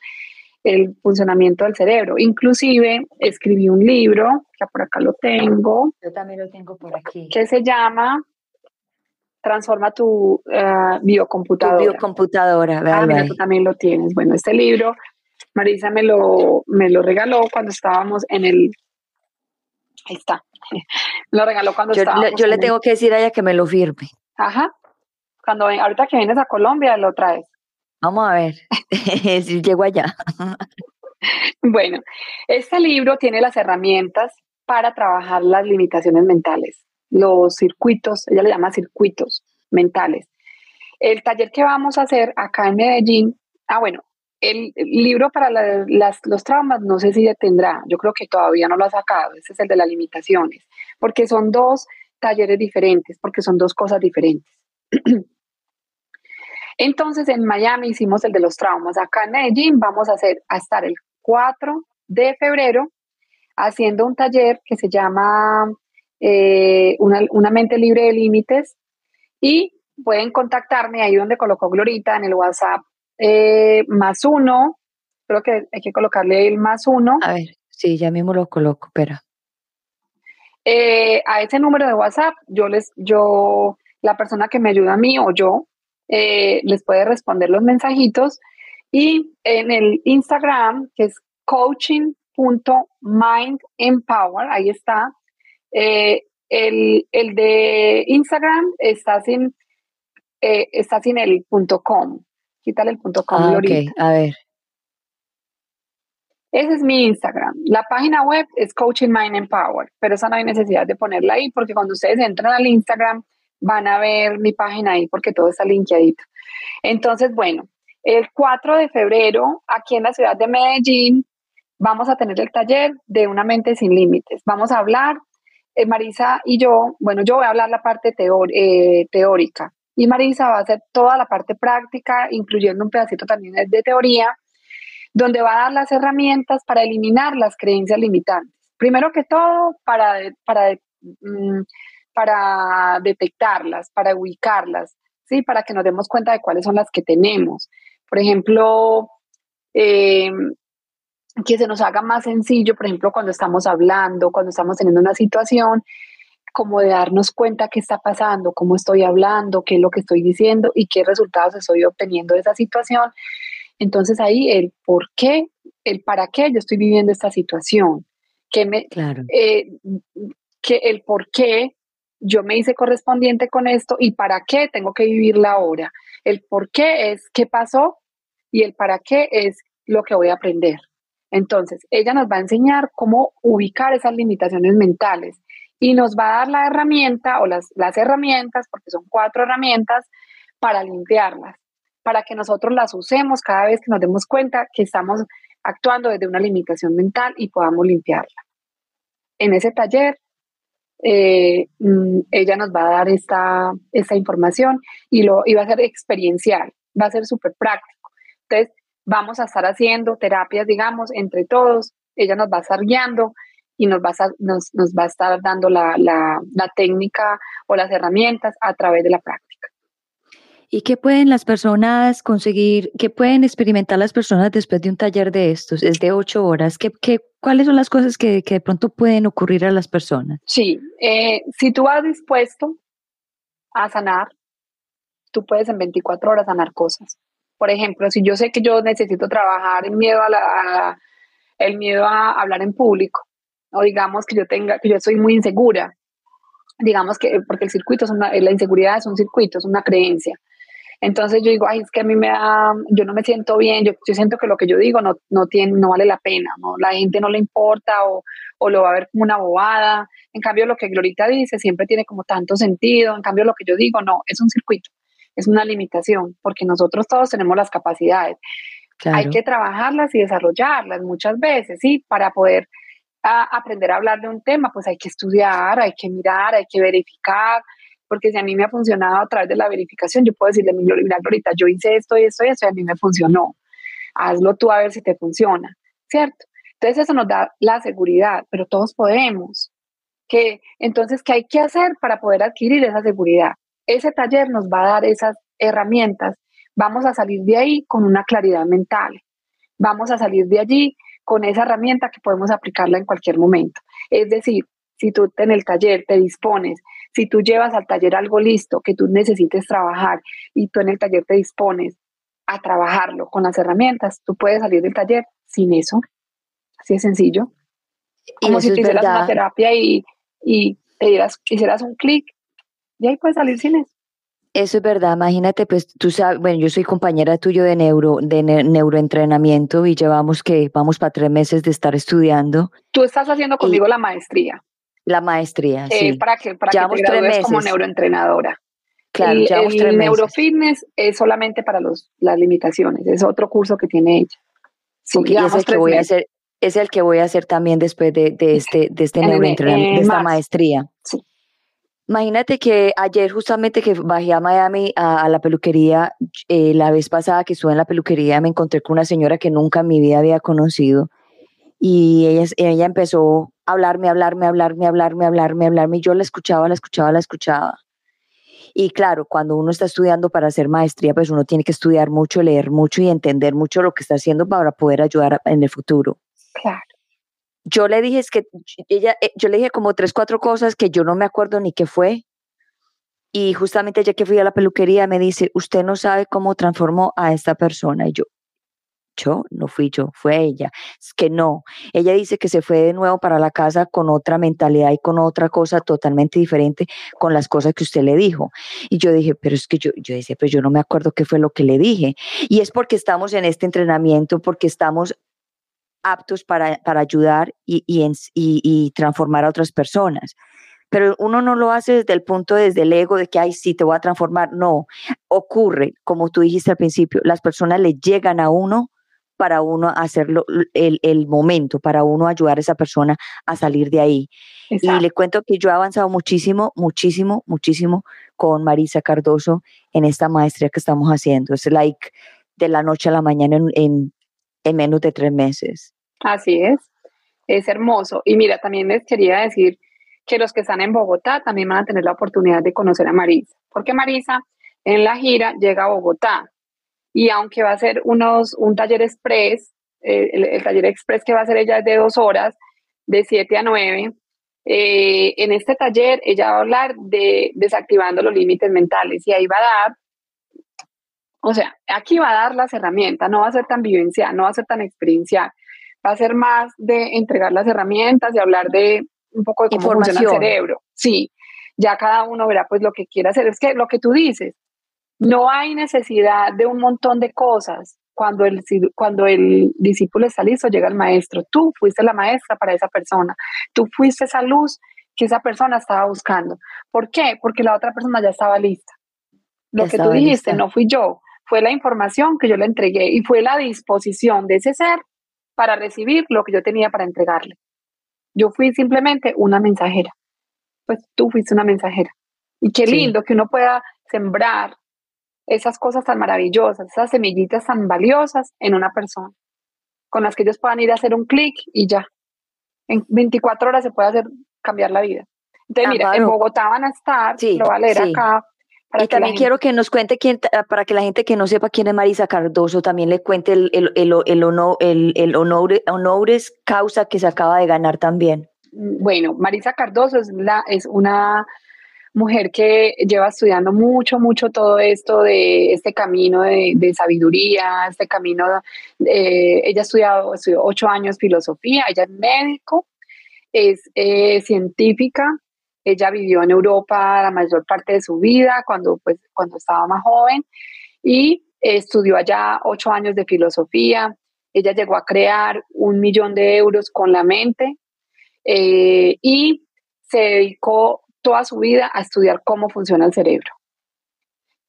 el funcionamiento del cerebro. Inclusive escribí un libro, que por acá lo tengo. Yo también lo tengo por aquí. Que se llama Transforma tu uh, biocomputadora. Tu biocomputadora, ah, mira, tú también lo tienes. Bueno, este libro Marisa me lo, me lo regaló cuando estábamos en el... Ahí está. lo regaló cuando yo, estábamos. yo le tengo que decir a ella que me lo firme. Ajá. Cuando ahorita que vienes a Colombia lo traes. Vamos a ver si llego allá. bueno, este libro tiene las herramientas para trabajar las limitaciones mentales, los circuitos, ella le llama circuitos mentales. El taller que vamos a hacer acá en Medellín, ah, bueno, el libro para los traumas no sé si ya tendrá, yo creo que todavía no lo ha sacado, ese es el de las limitaciones, porque son dos talleres diferentes, porque son dos cosas diferentes. Entonces en Miami hicimos el de los traumas, acá en Medellín vamos a hacer a estar el 4 de febrero haciendo un taller que se llama eh, una, una mente libre de límites y pueden contactarme ahí donde colocó Glorita en el WhatsApp eh, más uno, creo que hay que colocarle el más uno. A ver, sí, ya mismo lo coloco, espera. Eh, a ese número de WhatsApp, yo les, yo, la persona que me ayuda a mí o yo, eh, les puede responder los mensajitos. Y en el Instagram, que es coaching.mindempower, ahí está. el, el, de Instagram está sin, está sin el punto .com. Quítale el punto com. Ah, ok, a ver. Ese es mi Instagram. La página web es Coaching Mind Empower, pero esa no hay necesidad de ponerla ahí porque cuando ustedes entran al Instagram van a ver mi página ahí porque todo está linkeadito. Entonces, bueno, el 4 de febrero, aquí en la ciudad de Medellín, vamos a tener el taller de Una mente sin límites. Vamos a hablar, eh, Marisa y yo, bueno, yo voy a hablar la parte eh, teórica y Marisa va a hacer toda la parte práctica, incluyendo un pedacito también de teoría, donde va a dar las herramientas para eliminar las creencias limitantes. Primero que todo, para, para, mm, para detectarlas, para ubicarlas, ¿sí? para que nos demos cuenta de cuáles son las que tenemos. Por ejemplo, em, que se nos haga más sencillo, por ejemplo, cuando estamos hablando, cuando estamos teniendo una situación, como de darnos cuenta qué está pasando, cómo estoy hablando, qué es lo que estoy diciendo y qué resultados estoy obteniendo de esa situación. Entonces ahí el por qué, el para qué yo estoy viviendo esta situación, que me, claro. Eh, que el por qué yo me hice correspondiente con esto y para qué tengo que vivirla ahora. El por qué es qué pasó y el para qué es lo que voy a aprender. Entonces, ella nos va a enseñar cómo ubicar esas limitaciones mentales y nos va a dar la herramienta o las, las herramientas, porque son cuatro herramientas, para limpiarlas, para que nosotros las usemos cada vez que nos demos cuenta que estamos actuando desde una limitación mental y podamos limpiarla. En ese taller, eh, mm, ella nos va a dar esta, esta información y, lo, y va a ser experiencial, va a ser súper práctico. Entonces, vamos a estar haciendo terapias, digamos, entre todos, ella nos va a estar guiando y nos va a, nos, nos va a estar dando la, la, la técnica o las herramientas a través de la práctica. ¿Y qué pueden las personas conseguir, qué pueden experimentar las personas después de un taller de estos? Es de ocho horas. ¿Qué, qué, cuáles son las cosas que, que, de pronto pueden ocurrir a las personas? Sí, eh, si tú vas dispuesto a sanar, tú puedes en 24 horas sanar cosas. Por ejemplo, si yo sé que yo necesito trabajar en miedo a, la, el miedo a hablar en público, o digamos que yo tenga, que yo soy muy insegura, digamos que, porque el circuito es una, la inseguridad es un circuito, es una creencia. Entonces yo digo, ay, es que a mí me da, yo no me siento bien, yo, yo siento que lo que yo digo no, no, tiene, no vale la pena, ¿no? la gente no le importa o, o lo va a ver como una bobada. En cambio, lo que Glorita dice siempre tiene como tanto sentido, en cambio lo que yo digo no, es un circuito, es una limitación, porque nosotros todos tenemos las capacidades. Hay que trabajarlas y desarrollarlas muchas veces, ¿sí? Para poder a, aprender a hablar de un tema, pues hay que estudiar, hay que mirar, hay que verificar, porque si a mí me ha funcionado a través de la verificación, yo puedo decirle, mira, ahorita yo hice esto y esto y esto y a mí me funcionó. Hazlo tú a ver si te funciona, ¿cierto? Entonces eso nos da la seguridad, pero todos podemos. Que, entonces, ¿qué hay que hacer para poder adquirir esa seguridad? Ese taller nos va a dar esas herramientas. Vamos a salir de ahí con una claridad mental. Vamos a salir de allí con esa herramienta que podemos aplicarla en cualquier momento. Es decir, si tú en el taller te dispones, si tú llevas al taller algo listo que tú necesites trabajar y tú en el taller te dispones a trabajarlo con las herramientas, tú puedes salir del taller sin eso. Así de sencillo. Como si te hicieras una terapia y, y te dieras, hicieras un clic y ahí puedes salir sin eso. Eso es verdad, imagínate, pues tú sabes, bueno, yo soy compañera tuyo de neuro, de neuroentrenamiento y llevamos que vamos para tres meses de estar estudiando. Tú estás haciendo conmigo la maestría. La maestría, eh, sí. Para que, para que te gradúes como neuroentrenadora. Claro, el, llevamos el neurofitness es solamente para los, las limitaciones, es otro curso que tiene ella. Sí, y es el que voy a hacer, es el que voy a hacer también después de, de este, de este neuroentrenamiento, de esta maestría. Sí. Imagínate que ayer justamente que bajé a Miami a, la peluquería, eh, la vez pasada que estuve en la peluquería me encontré con una señora que nunca en mi vida había conocido y ella, ella empezó hablarme, hablarme, hablarme, hablarme, hablarme, hablarme, y yo la escuchaba, la escuchaba, la escuchaba. Y claro, cuando uno está estudiando para hacer maestría, pues uno tiene que estudiar mucho, leer mucho y entender mucho lo que está haciendo para poder ayudar en el futuro. Claro. Yo le dije, es que ella, eh, yo le dije como tres, cuatro cosas que yo no me acuerdo ni qué fue. Y justamente ya que fui a la peluquería me dice, usted no sabe cómo transformó a esta persona. Y yo, no fui yo, fue ella. Es que no, ella dice que se fue de nuevo para la casa con otra mentalidad y con otra cosa totalmente diferente con las cosas que usted le dijo. Y yo dije, pero es que yo, yo decía, pero yo no me acuerdo qué fue lo que le dije. Y es porque estamos en este entrenamiento, porque estamos aptos para, para ayudar y, y, y transformar a otras personas pero uno no lo hace desde el punto, desde el ego de que, ay, sí, te voy a transformar. No, ocurre, como tú dijiste al principio, las personas le llegan a uno para uno hacerlo el, el, momento, para uno ayudar a esa persona a salir de ahí. Y le cuento que yo he avanzado muchísimo, muchísimo, muchísimo con Marisa Cardoso en esta maestría que estamos haciendo. Es like de la noche a la mañana en, en, en menos de tres meses. Así es, es hermoso. Y mira, también les quería decir que los que están en Bogotá también van a tener la oportunidad de conocer a Marisa, porque Marisa en la gira llega a Bogotá y aunque va a ser unos, un taller express, eh, el, taller express que va a hacer ella es de dos horas, de 7 a 9, eh, en este taller ella va a hablar de desactivando los límites mentales y ahí va a dar, o sea, aquí va a dar las herramientas, no va a ser tan vivencial, no va a ser tan experiencial, va a ser más de entregar las herramientas y hablar de un poco de cómo funciona el cerebro. Sí, ya cada uno verá pues lo que quiera hacer. Es que lo que tú dices, no hay necesidad de un montón de cosas. cuando el, cuando el discípulo está listo, llega el maestro. Tú fuiste la maestra para esa persona. Tú fuiste esa luz que esa persona estaba buscando. ¿Por qué? Porque la otra persona ya estaba lista. Lo que tú dijiste no fui yo, fue la información que yo le entregué y fue la disposición de ese ser para recibir lo que yo tenía para entregarle. Yo fui simplemente una mensajera. Pues tú fuiste una mensajera. Y qué lindo que uno pueda sembrar esas cosas tan maravillosas, esas semillitas tan valiosas en una persona, con las que ellos puedan ir a hacer un clic y ya. En 24 horas se puede hacer cambiar la vida. Entonces, mira, en Bogotá van a estar, lo va a leer acá. y también quiero que nos cuente quién, para que la gente que no sepa quién es Marisa Cardoso también le cuente el, el, el, el, honor, el, el honores causa que se acaba de ganar también. Bueno, Marisa Cardoso es, la, es una mujer que lleva estudiando mucho, mucho todo esto de este camino de, sabiduría, este camino, eh, ella ha estudiado, estudió ocho años filosofía, ella es médico, es eh, científica, ella vivió en Europa la mayor parte de su vida cuando, pues, cuando estaba más joven y estudió allá ocho años de filosofía, ella llegó a crear un millón de euros con la mente eh, y se dedicó toda su vida a estudiar cómo funciona el cerebro.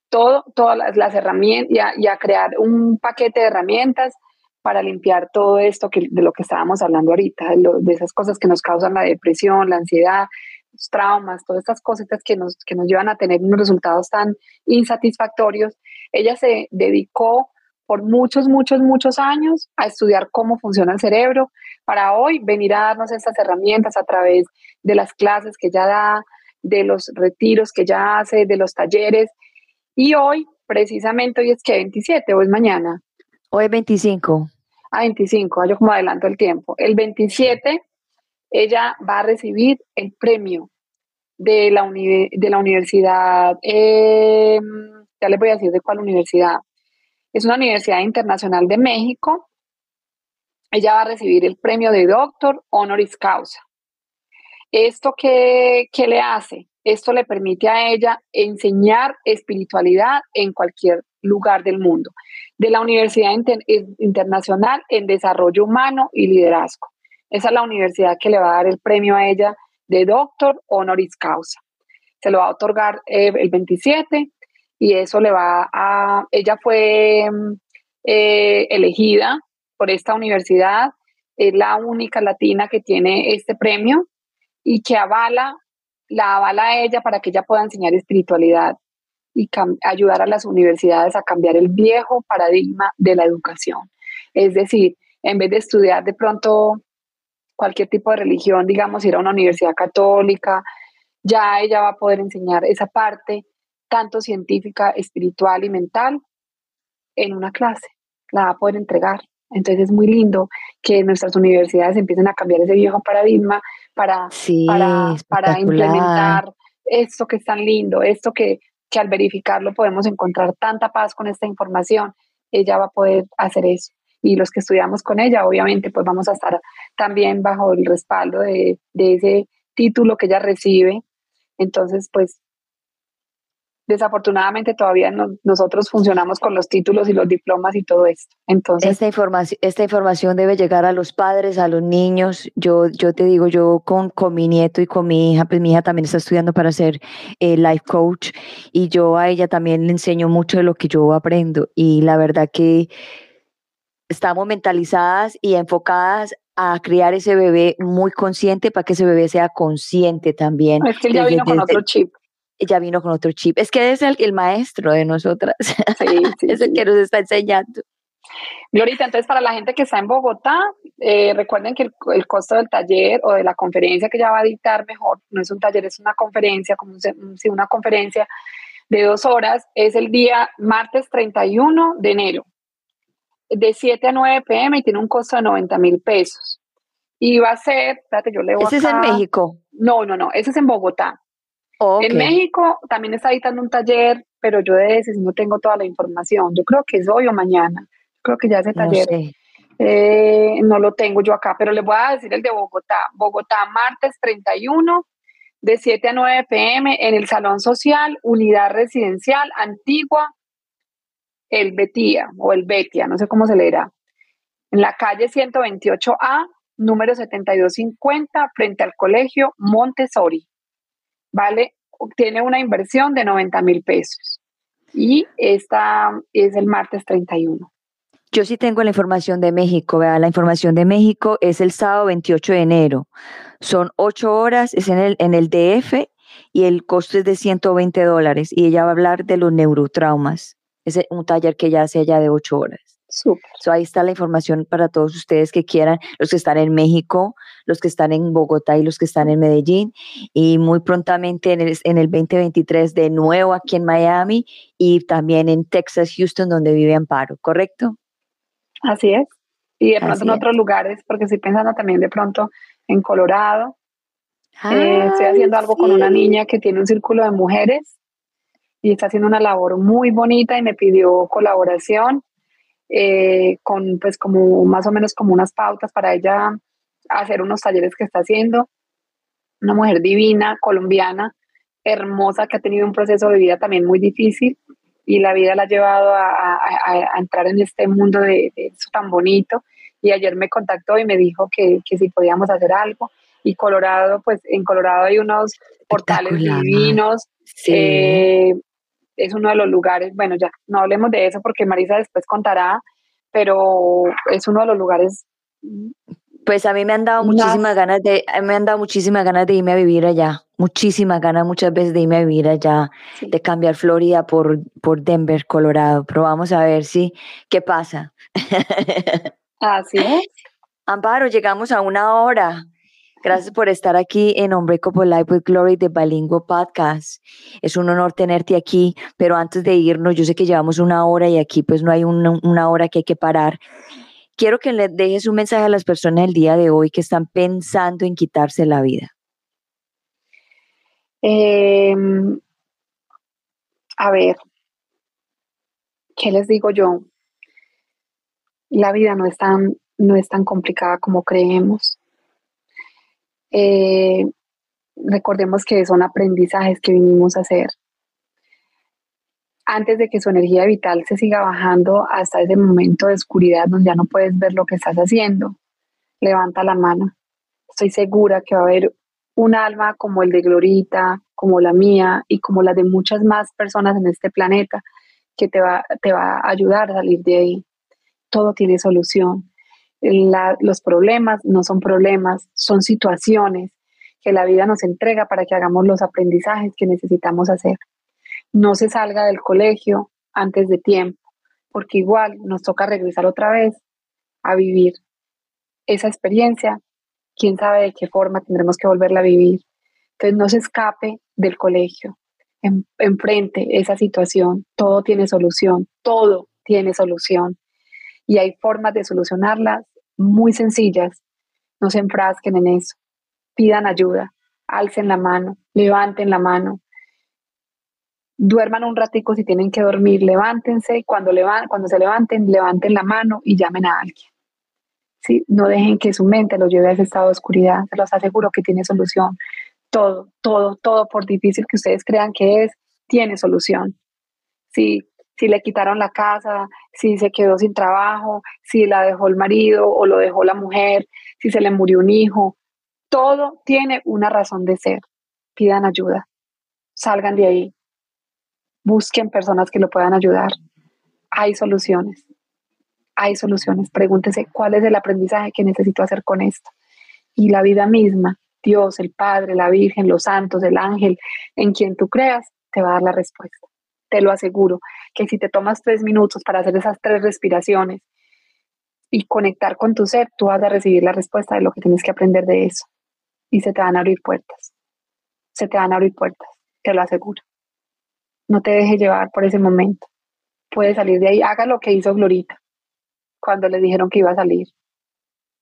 Todo, todas las, herramientas y a, crear un paquete de herramientas para limpiar todo esto que, de lo que estábamos hablando ahorita, de, esas cosas que nos causan la depresión, la ansiedad, los traumas, todas estas cositas que nos, que nos llevan a tener unos resultados tan insatisfactorios. Ella se dedicó por muchos, muchos, muchos años a estudiar cómo funciona el cerebro, para hoy venir a darnos estas herramientas a través de las clases que ella da, de los retiros que ya hace, de los talleres. Y hoy, precisamente, hoy es que 27 o es mañana. Hoy es 25. Ah, 25, yo como adelanto el tiempo. El 27, ella va a recibir el premio de la, de la universidad, em, ya les voy a decir de cuál universidad. Es una universidad internacional de México. Ella va a recibir el premio de doctor honoris causa. ¿Esto qué, le hace? Esto le permite a ella enseñar espiritualidad en cualquier lugar del mundo, de la Universidad Internacional en Desarrollo Humano y Liderazgo. Esa es la universidad que le va a dar el premio a ella de doctor honoris causa. Se lo va a otorgar eh, el 27 y eso le va a... Ella fue eh, elegida por esta universidad, es la única latina que tiene este premio y que avala, la avala a ella para que ella pueda enseñar espiritualidad y ayudar a las universidades a cambiar el viejo paradigma de la educación. Es decir, en vez de estudiar de pronto cualquier tipo de religión, digamos, ir a una universidad católica, ya ella va a poder enseñar esa parte tanto científica, espiritual y mental en una clase, la va a poder entregar. Entonces es muy lindo que nuestras universidades empiecen a cambiar ese viejo paradigma para, para, implementar esto que es tan lindo, esto que, que al verificarlo podemos encontrar tanta paz con esta información. Ella va a poder hacer eso. Y los que estudiamos con ella, obviamente, pues vamos a estar también bajo el respaldo de, de ese título que ella recibe. Entonces, pues desafortunadamente todavía nosotros funcionamos con los títulos y los diplomas y todo esto. Entonces, esta información, esta información debe llegar a los padres, a los niños. Yo, yo te digo, yo con, con mi nieto y con mi hija, pues mi hija también está estudiando para ser eh, life coach y yo a ella también le enseño mucho de lo que yo aprendo y la verdad que estamos mentalizadas y enfocadas a criar ese bebé muy consciente para que ese bebé sea consciente también. Es que ya vino con otro chip ya vino con otro chip. Es que es el, el maestro de nosotras. es el que nos está enseñando. Glorita, entonces para la gente que está en Bogotá, eh, recuerden que el, costo del taller o de la conferencia que ya va a dictar, mejor, no es un taller, es una conferencia, como si una conferencia de dos horas, es el día martes 31 de enero, de 7 a 9 pm y tiene un costo de 90 mil pesos. Y va a ser, espérate, yo leo ¿Ese es en México? No, no, no, ese es en Bogotá. En México también está editando un taller, pero yo de ese no tengo toda la información. Yo creo que es hoy o mañana. creo que ya ese taller eh, no, lo tengo yo acá, pero les voy a decir el de Bogotá. Bogotá, martes 31, de 7 a 9 pm, en el Salón Social, Unidad Residencial Antigua, el Betía o el Betia, no sé cómo se leerá, en la calle 128A, número 7250, frente al colegio Montessori. Vale, tiene una inversión de 90 mil pesos y esta es el martes 31. Yo sí tengo la información de México, vea, la información de México es el sábado 28 de enero. Son ocho horas, es en el, en el DF y el costo es de 120 dólares y ella va a hablar de los neurotraumas. Es un taller que ella hace ya de ocho horas. Súper. ahí está la información para todos ustedes que quieran, los que están en México, los que están en Bogotá y los que están en Medellín. Y muy prontamente en el, en el 2023 de nuevo aquí en Miami y también en Texas, Houston, donde vive Amparo, ¿correcto? Así es. Y de pronto en otros lugares, porque estoy pensando también de pronto en Colorado. Eh, estoy haciendo algo con una niña que tiene un círculo de mujeres y está haciendo una labor muy bonita y me pidió colaboración eh, con pues como más o menos como unas pautas para ella hacer unos talleres que está haciendo. Una mujer divina, colombiana, hermosa, que ha tenido un proceso de vida también muy difícil y la vida la ha llevado a, entrar en este mundo de, eso tan bonito. Y ayer me contactó y me dijo que, que si podíamos hacer algo. Y Colorado, pues en Colorado hay unos portales divinos. Eh, es uno de los lugares, bueno, ya no hablemos de eso porque Marisa después contará, pero es uno de los lugares. Pues a mí me han dado muchísimas ganas de, me han dado muchísimas ganas de irme a vivir allá, muchísimas ganas muchas veces de irme a vivir allá, de cambiar Florida por, por Denver, Colorado, pero vamos a ver si, qué pasa. Así es. Amparo, llegamos a una hora. Gracias por estar aquí en Unbreakable Life with Glory de Bilingüe Podcast. Es un honor tenerte aquí, pero antes de irnos, yo sé que llevamos una hora y aquí pues no hay una, hora que hay que parar. Quiero que le dejes un mensaje a las personas el día de hoy que están pensando en quitarse la vida. Em, a ver, ¿qué les digo yo? La vida no es tan, no es tan complicada como creemos eh, recordemos que son aprendizajes que vinimos a hacer. Antes de que su energía vital se siga bajando hasta ese momento de oscuridad donde ya no puedes ver lo que estás haciendo, levanta la mano. Estoy segura que va a haber un alma como el de Glorita, como la mía y como la de muchas más personas en este planeta que te va, te va a ayudar a salir de ahí. Todo tiene solución los problemas no son problemas, son situaciones que la vida nos entrega para que hagamos los aprendizajes que necesitamos hacer. No se salga del colegio antes de tiempo, porque igual nos toca regresar otra vez a vivir esa experiencia. Quién sabe de qué forma tendremos que volverla a vivir. Entonces no se escape del colegio. enfrente esa situación. Todo tiene solución. Todo tiene solución. Y hay formas de solucionarlas muy sencillas. No se enfrasquen en eso. Pidan ayuda, alcen la mano, levanten la mano. Duerman un ratico si tienen que dormir, levántense, cuando, cuando se levanten, levanten la mano y llamen a alguien. ¿Sí? No dejen que su mente los lleve a ese estado de oscuridad, se los aseguro que tiene solución. Todo, todo, todo, por difícil que ustedes crean que es, tiene solución. Si si le quitaron la casa, si se quedó sin trabajo, si la dejó el marido o lo dejó la mujer, si se le murió un hijo. Todo tiene una razón de ser. Pidan ayuda. Salgan de ahí. Busquen personas que lo puedan ayudar. Hay soluciones. Hay soluciones. Pregúntese cuál es el aprendizaje que necesito hacer con esto. Y la vida misma, Dios, el Padre, la Virgen, los santos, el ángel, en quien tú creas, te va a dar la respuesta te lo aseguro, que si te tomas tres minutos para hacer esas tres respiraciones y conectar con tu ser, tú vas a recibir la respuesta de lo que tienes que aprender de eso. Y se te van a abrir puertas. Se te van a abrir puertas, te lo aseguro. No te dejes llevar por ese momento. Puedes salir de ahí. Haga lo que hizo Glorita cuando le dijeron que iba a salir.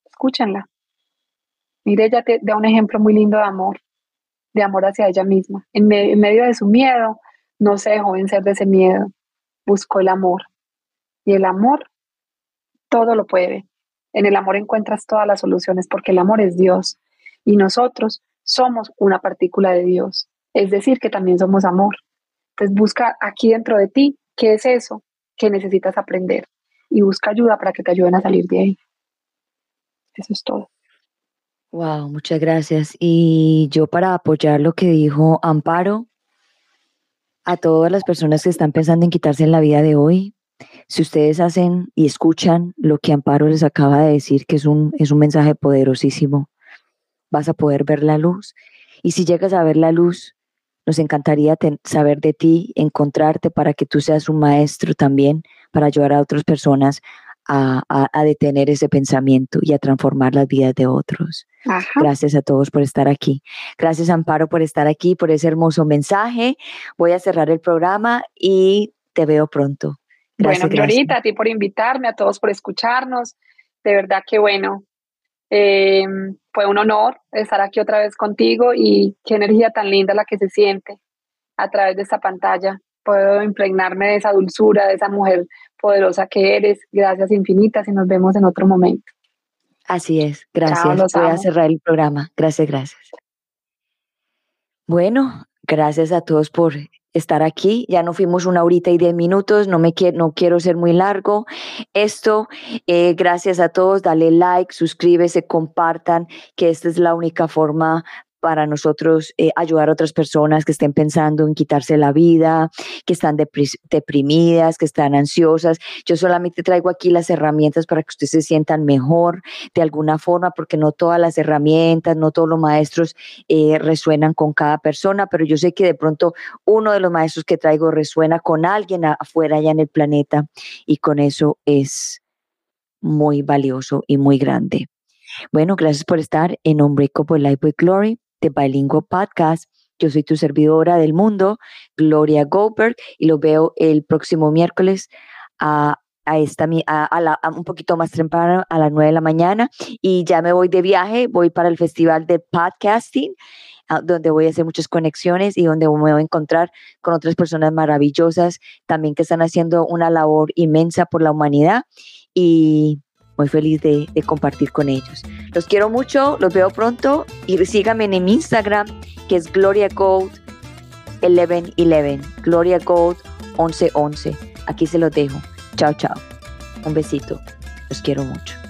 Escúchenla. Mire, ella te da un ejemplo muy lindo de amor, de amor hacia ella misma. en medio de su miedo, no se dejó vencer de ese miedo, buscó el amor. Y el amor todo lo puede. En el amor encuentras todas las soluciones porque el amor es Dios y nosotros somos una partícula de Dios. Es decir, que también somos amor. Entonces busca aquí dentro de ti qué es eso que necesitas aprender y busca ayuda para que te ayuden a salir de ahí. Eso es todo. Wow, muchas gracias. Y yo para apoyar lo que dijo Amparo, a todas las personas que están pensando en quitarse la vida de hoy, si ustedes hacen y escuchan lo que Amparo les acaba de decir, que es un, es un mensaje poderosísimo, vas a poder ver la luz. Y si llegas a ver la luz, nos encantaría saber de ti, encontrarte para que tú seas un maestro también, para ayudar a otras personas a, detener ese pensamiento y a transformar las vidas de otros. Gracias a todos por estar aquí. Gracias, Amparo, por estar aquí, por ese hermoso mensaje. Voy a cerrar el programa y te veo pronto. Gracias, bueno, Glorita, a ti por invitarme, a todos por escucharnos. De verdad que bueno. Eh, fue un honor estar aquí otra vez contigo y qué energía tan linda la que se siente a través de esta pantalla. Puedo impregnarme de esa dulzura, de esa mujer poderosa que eres. Gracias infinitas y nos vemos en otro momento. Así es, gracias. Voy a cerrar el programa. Gracias, gracias. Bueno, gracias a todos por estar aquí. Ya no fuimos una horita y diez minutos, no, me quiero, no quiero ser muy largo. Esto, eh, gracias a todos, dale like, suscríbese, compartan, que esta es la única forma para nosotros eh, ayudar a otras personas que estén pensando en quitarse la vida, que están deprimidas, que están ansiosas. Yo solamente traigo aquí las herramientas para que ustedes se sientan mejor de alguna forma, porque no todas las herramientas, no todos los maestros eh, resuenan con cada persona, pero yo sé que de pronto uno de los maestros que traigo resuena con alguien afuera allá en el planeta y con eso es muy valioso y muy grande. Bueno, gracias por estar en Unbreakable Life with Glory de Bilingual Podcast. Yo soy tu servidora del mundo, Gloria Goldberg, y lo veo el próximo miércoles a, a esta, a, la, un poquito más temprano, a las 9 de la mañana. Y ya me voy de viaje, voy para el Festival de Podcasting, donde voy a hacer muchas conexiones y donde me voy a encontrar con otras personas maravillosas también que están haciendo una labor inmensa por la humanidad. Y muy feliz de, compartir con ellos. Los quiero mucho, los veo pronto y síganme en mi Instagram que es Gloria Gold 1111, Gloria Gold 1111. Aquí se los dejo. Chao, chao. Un besito. Los quiero mucho.